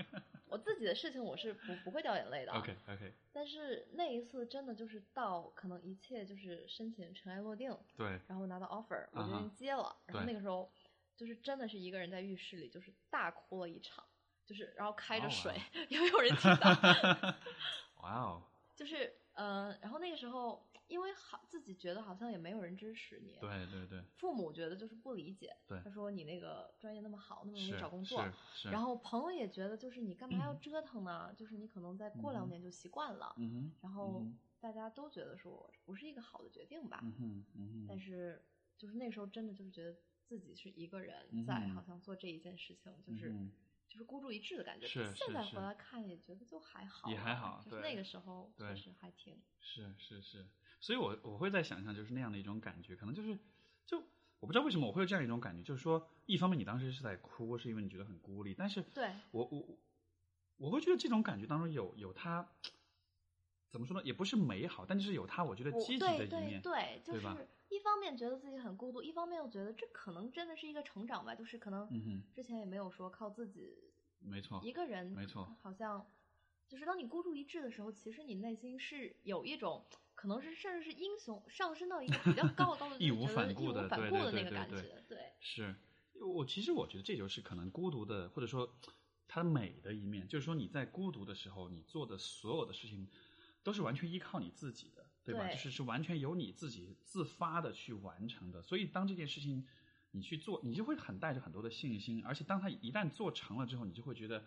我自己的事情我是不不会掉眼泪的。OK OK，但是那一次真的就是到可能一切就是申请尘埃落定，对，然后拿到 offer，我决啊哈定接了。然后那个时候就是真的是一个人在浴室里就是大哭了一场，就是然后开着水，也没有人听到。哇哦，就是嗯，然后那个时候因为好自己觉得好像也没有人支持你，对对对，父母觉得就是不理解，对他说你那个专业那么好，那么容易找工作，是是，然后朋友也觉得就是你干嘛要折腾呢？就是你可能再过两年就习惯了，嗯哼，然后嗯大家都觉得说不是一个好的决定吧。嗯哼，但是就是那时候真的就是觉得自己是一个人嗯在，好像做这一件事情，就是、嗯就是孤注一掷的感觉。是现在回来看也觉得就还好啊，也还好就是那个时候确对实还挺是是是，所以我我会在想象就是那样的一种感觉，可能就是就我不知道为什么我会有这样一种感觉，就是说一方面你当时是在哭，是因为你觉得很孤立，但是对我我我会觉得这种感觉当中有有它怎么说呢，也不是美好，但就是有它我觉得我积极的对对一面，对，就是一方面觉得自己很孤独，一方面又觉得这可能真的是一个成长吧，就是可能之前也没有说靠自己没错，一个人，没错，好像就是当你孤注一掷的时候，其实你内心是有一种可能是甚至是英雄上升到一个比较高高的 义无反顾的义无反对对顾的那个对对对感觉，对。是我其实我觉得这就是可能孤独的，或者说它美的一面，就是说你在孤独的时候，你做的所有的事情都是完全依靠你自己的，对吧？对就是是完全由你自己自发的去完成的。所以当这件事情你去做，你就会很带着很多的信心，而且当它一旦做成了之后，你就会觉得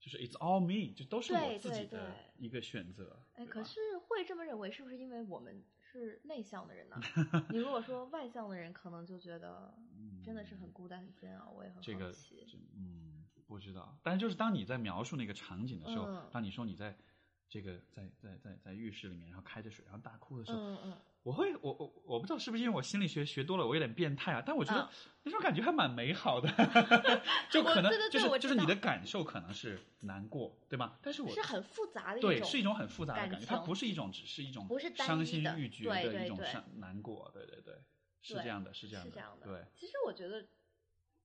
就是 it's all me，就都是我对自己对的一个选择。哎，可是会这么认为，是不是因为我们是内向的人呢？你如果说外向的人，可能就觉得真的是很孤单、很煎熬。我也很这个好奇。这嗯不知道，但是就是当你在描述那个场景的时候，嗯当你说你在这个在在在在浴室里面，然后开着水，然后大哭的时候，嗯嗯，我会我我我不知道是不是因为我心理学学多了，我有点变态啊，但我觉得嗯那种感觉还蛮美好的，就可能就是就是你的感受可能是难过，对吗？但是我是很复杂的一对，种，是一种很复杂的感感觉，它不是一种只是一种不是单伤心欲绝的一种伤难过，对对对，是这样的，是这样的，是这样的。对，其实我觉得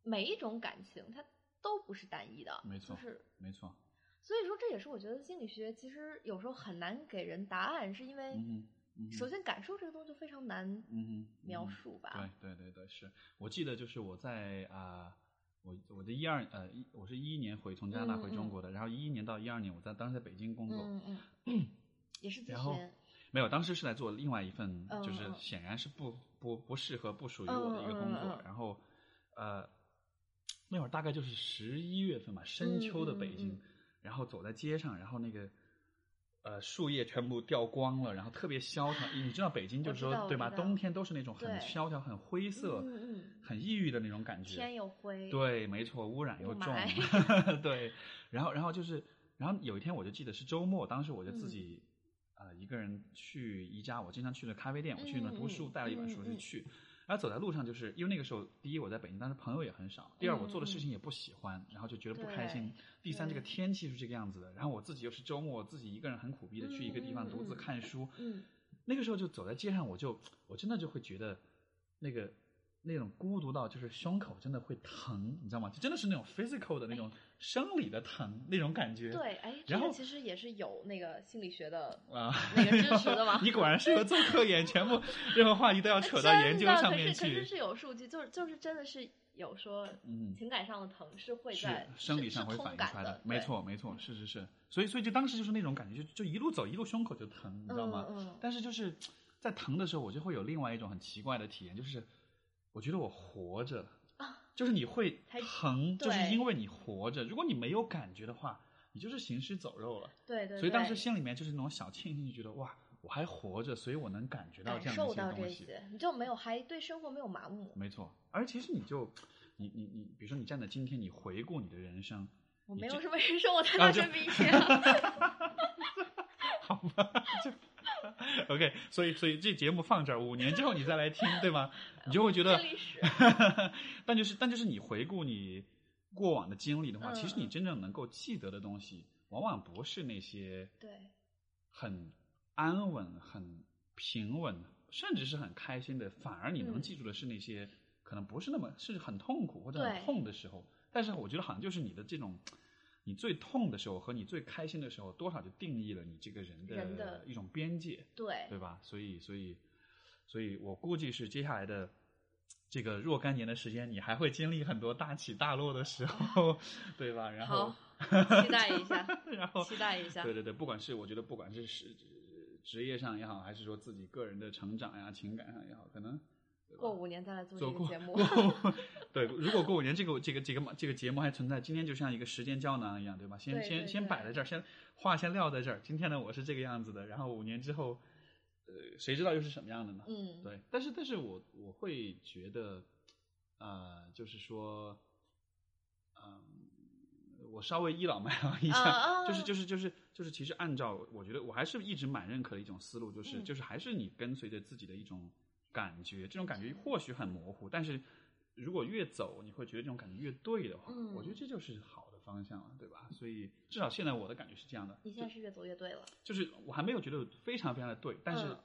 每一种感情它都不是单一的，没错就是没错，所以说这也是我觉得心理学其实有时候很难给人答案，是因为首先感受这个东西就非常难描述吧。对对对对，是。我记得就是我在啊、我我的一二呃一我是一一年回从加拿大回中国的，然后一一年到一二年我在当时在北京工作，嗯嗯，也是咨然后询。没有，当时是来做另外一份，嗯就是。嗯显然是不不不适合不属于我的一个工作，然后呃那会儿大概就是十一月份吧，深秋的北京，嗯嗯嗯然后走在街上，然后那个。呃，树叶全部掉光了，然后特别萧条。你知道北京就是说，对吧？冬天都是那种很萧条、很灰色、很抑郁的那种感觉。天又灰。对，没错，污染又雾重霾。对，然后然后就是，然后有一天我就记得是周末，当时我就自嗯己呃一个人去一家我经常去的咖啡店，我去那读书，带了一本书嗯嗯就去。然后走在路上，就是因为那个时候，第一我在北京，当时朋友也很少；第二我做的事情也不喜欢，然后就觉得不开心；第三这个天气是这个样子的，然后我自己又是周末，我自己一个人很苦逼的去一个地方独自嗯看书，嗯，那个时候就走在街上，我就我真的就会觉得那个那种孤独到就是胸口真的会疼，你知道吗？就真的是那种 physical 的那种生理的疼那种感觉。对，哎，然后其实也是有那个心理学的啊，那个支持的嘛 你果然适合做科研，全部 任何话题都要扯到研究上面可是可是。是有数据，就是就是真的是有说嗯情感上的疼是会是在生理是是上会反映出来的，，没。错没错，是是是，所以所以就当时就是那种感觉，就就一路走一路胸口就疼，你知道吗？嗯嗯但是就是在疼的时候，我就会有另外一种很奇怪的体验，就是我觉得我活着啊，就是你会才疼，就是因为你活着。如果你没有感觉的话，你就是行尸走肉了。对对，所以当时心里面就是那种小庆幸，就觉得哇，我还活着，所以我能感觉到这样的受到这一些东西。些，你就没有还对生活没有麻木。没错，而其实你就，你你你，比如说你站在今天，你回顾你的人生，我没有什么人生，我 在啊就那这比天啊。好吧，就 OK，所以所以这节目放这儿，五年之后你再来听，对吗？你就会觉得 但就是但就是你回顾你过往的经历的话，嗯其实你真正能够记得的东西，往往不是那些对很安稳、很平稳，甚至是很开心的，反而你能嗯记住的是那些可能不是那么是很痛苦或者很痛的时候。但是我觉得好像就是你的这种，你最痛的时候和你最开心的时候，多少就定义了你这个人人的一种边界。对对吧？所以，所以，所以我估计是接下来的这个若干年的时间，你还会经历很多大起大落的时候，对吧？然后，期待一下，然后期待一下对对对，不管是我觉得，不管是是职业上也好，还是说自己个人的成长呀、情感上也好，可能对吧过五年再来做这个节目。过对，如果过五年这个这个这个这个节目还存在，今天就像一个时间胶囊一样，对吧？先先先摆在这儿，先话先撂在这儿。今天呢，我是这个样子的，然后五年之后，呃，谁知道又是什么样的呢？嗯，对，但是但是我我会觉得，呃，就是说，嗯、我稍微倚老卖老一下，啊啊就是就是就是就是，其实按照我觉得我还是一直蛮认可的一种思路，就是、嗯就是还是你跟随着自己的一种感觉，这种感觉或许很模糊，但是如果越走，你会觉得这种感觉越对的话，嗯我觉得这就是好的方向了，对吧？所以至少现在我的感觉是这样的，你现在是越走越对了。就是我还没有觉得非常非常的对，但是嗯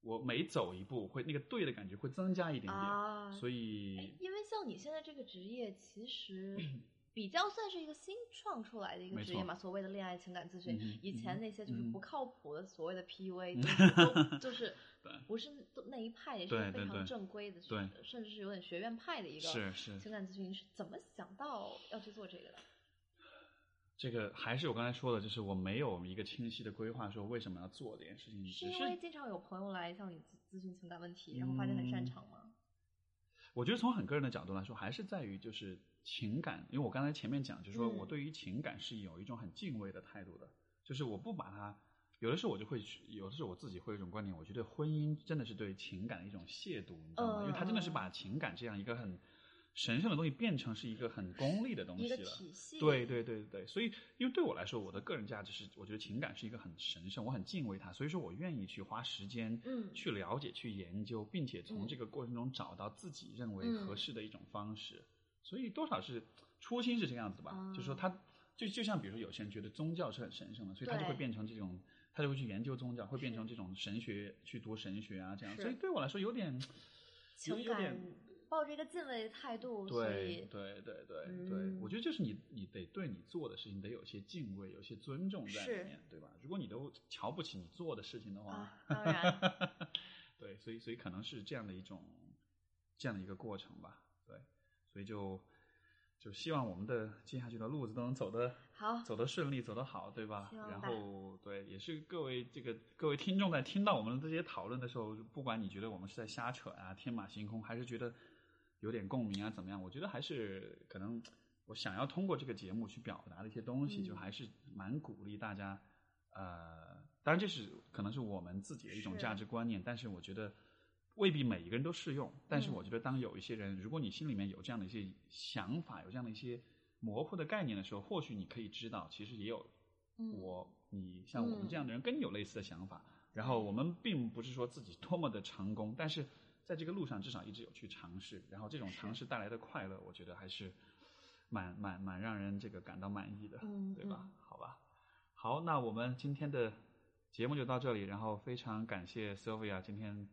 我每走一步，会那个对的感觉会增加一点点，啊，所以哎，因为像你现在这个职业，其实 比较算是一个新创出来的一个职业嘛，所谓的恋爱情感咨询。嗯以前那些就是不靠谱的所谓的 PUA，、就是都就是对不是那一派，也是非常正规的，对甚至是有点学院派的一个是是情感咨询。你是怎么想到要去做这个的？这个还是我刚才说的，就是我没有一个清晰的规划，说为什么要做这件事情，是因为经常有朋友来向你咨咨询情感问题，然后发现很擅嗯长吗？我觉得从很个人的角度来说，还是在于就是情感，因为我刚才前面讲，就是说嗯我对于情感是有一种很敬畏的态度的，就是我不把它，有的时候我就会去，有的时候我自己会有一种观点，我觉得婚姻真的是对情感的一种亵渎，你知道吗？嗯因为它真的是把情感这样一个很神圣的东西变成是一个很功利的东西了。对对对对，所以因为对我来说，我的个人价值是，我觉得情感是一个很神圣，我很敬畏它，所以说我愿意去花时间，嗯去了解、去研究，并且从嗯这个过程中找到自己认为嗯合适的一种方式。所以多少是初心是这个样子的吧？啊就是说他，就就像比如说有些人觉得宗教是很神圣的，所以他就会变成这种，他就会去研究宗教，会变成这种神学，去读神学啊这样。所以对我来说有点，有点抱着一个敬畏的态度，所对对对对。嗯。对，我觉得就是你你得对你做的事情得有些敬畏，有些尊重在里面，对吧？如果你都瞧不起你做的事情的话，啊，当然，对，所以所以可能是这样的一种这样的一个过程吧，对，所以就就希望我们的接下去的路子都能走得好，走得顺利，走得好，对吧？然后对，也是各位这个各位听众在听到我们这些讨论的时候，不管你觉得我们是在瞎扯啊、天马行空，还是觉得有点共鸣啊，怎么样？我觉得还是可能我想要通过这个节目去表达的一些东西，嗯就还是蛮鼓励大家。呃，当然这是可能是我们自己的一种价值观念，但是我觉得未必每一个人都适用。但是嗯我觉得，当有一些人，如果你心里面有这样的一些想法，有这样的一些模糊的概念的时候，或许你可以知道，其实也有嗯我你像我们这样的人跟你有类似的想法。然后我们并不是说自己多么的成功，但是在这个路上至少一直有去尝试，然后这种尝试带来的快乐，我觉得还是蛮蛮蛮让人这个感到满意的，嗯 对吧嗯？好吧，好，那我们今天的节目就到这里，然后非常感谢 Sylvia 今天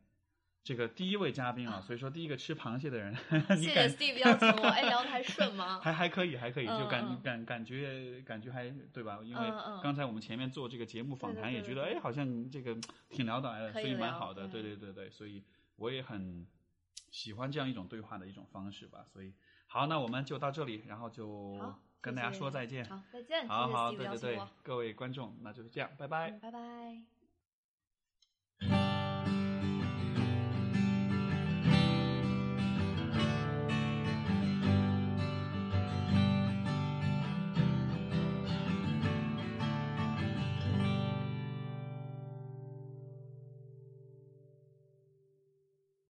这个第一位嘉宾啊，所以说第一个吃螃蟹的人，你谢谢感 Steve 邀请我，哎，聊的还顺吗？还还可以，还可以，就感感感觉感觉还对吧？因为刚才我们前面做这个节目访谈，也觉得哎，好像这个挺聊得来的，所以蛮好的。对对对对对，所以我也很喜欢这样一种对话的一种方式吧。所以好，那我们就到这里，然后就，跟大家说再见。好，再见，好好，对对对各位观众，那就是这样，拜拜。嗯，拜拜。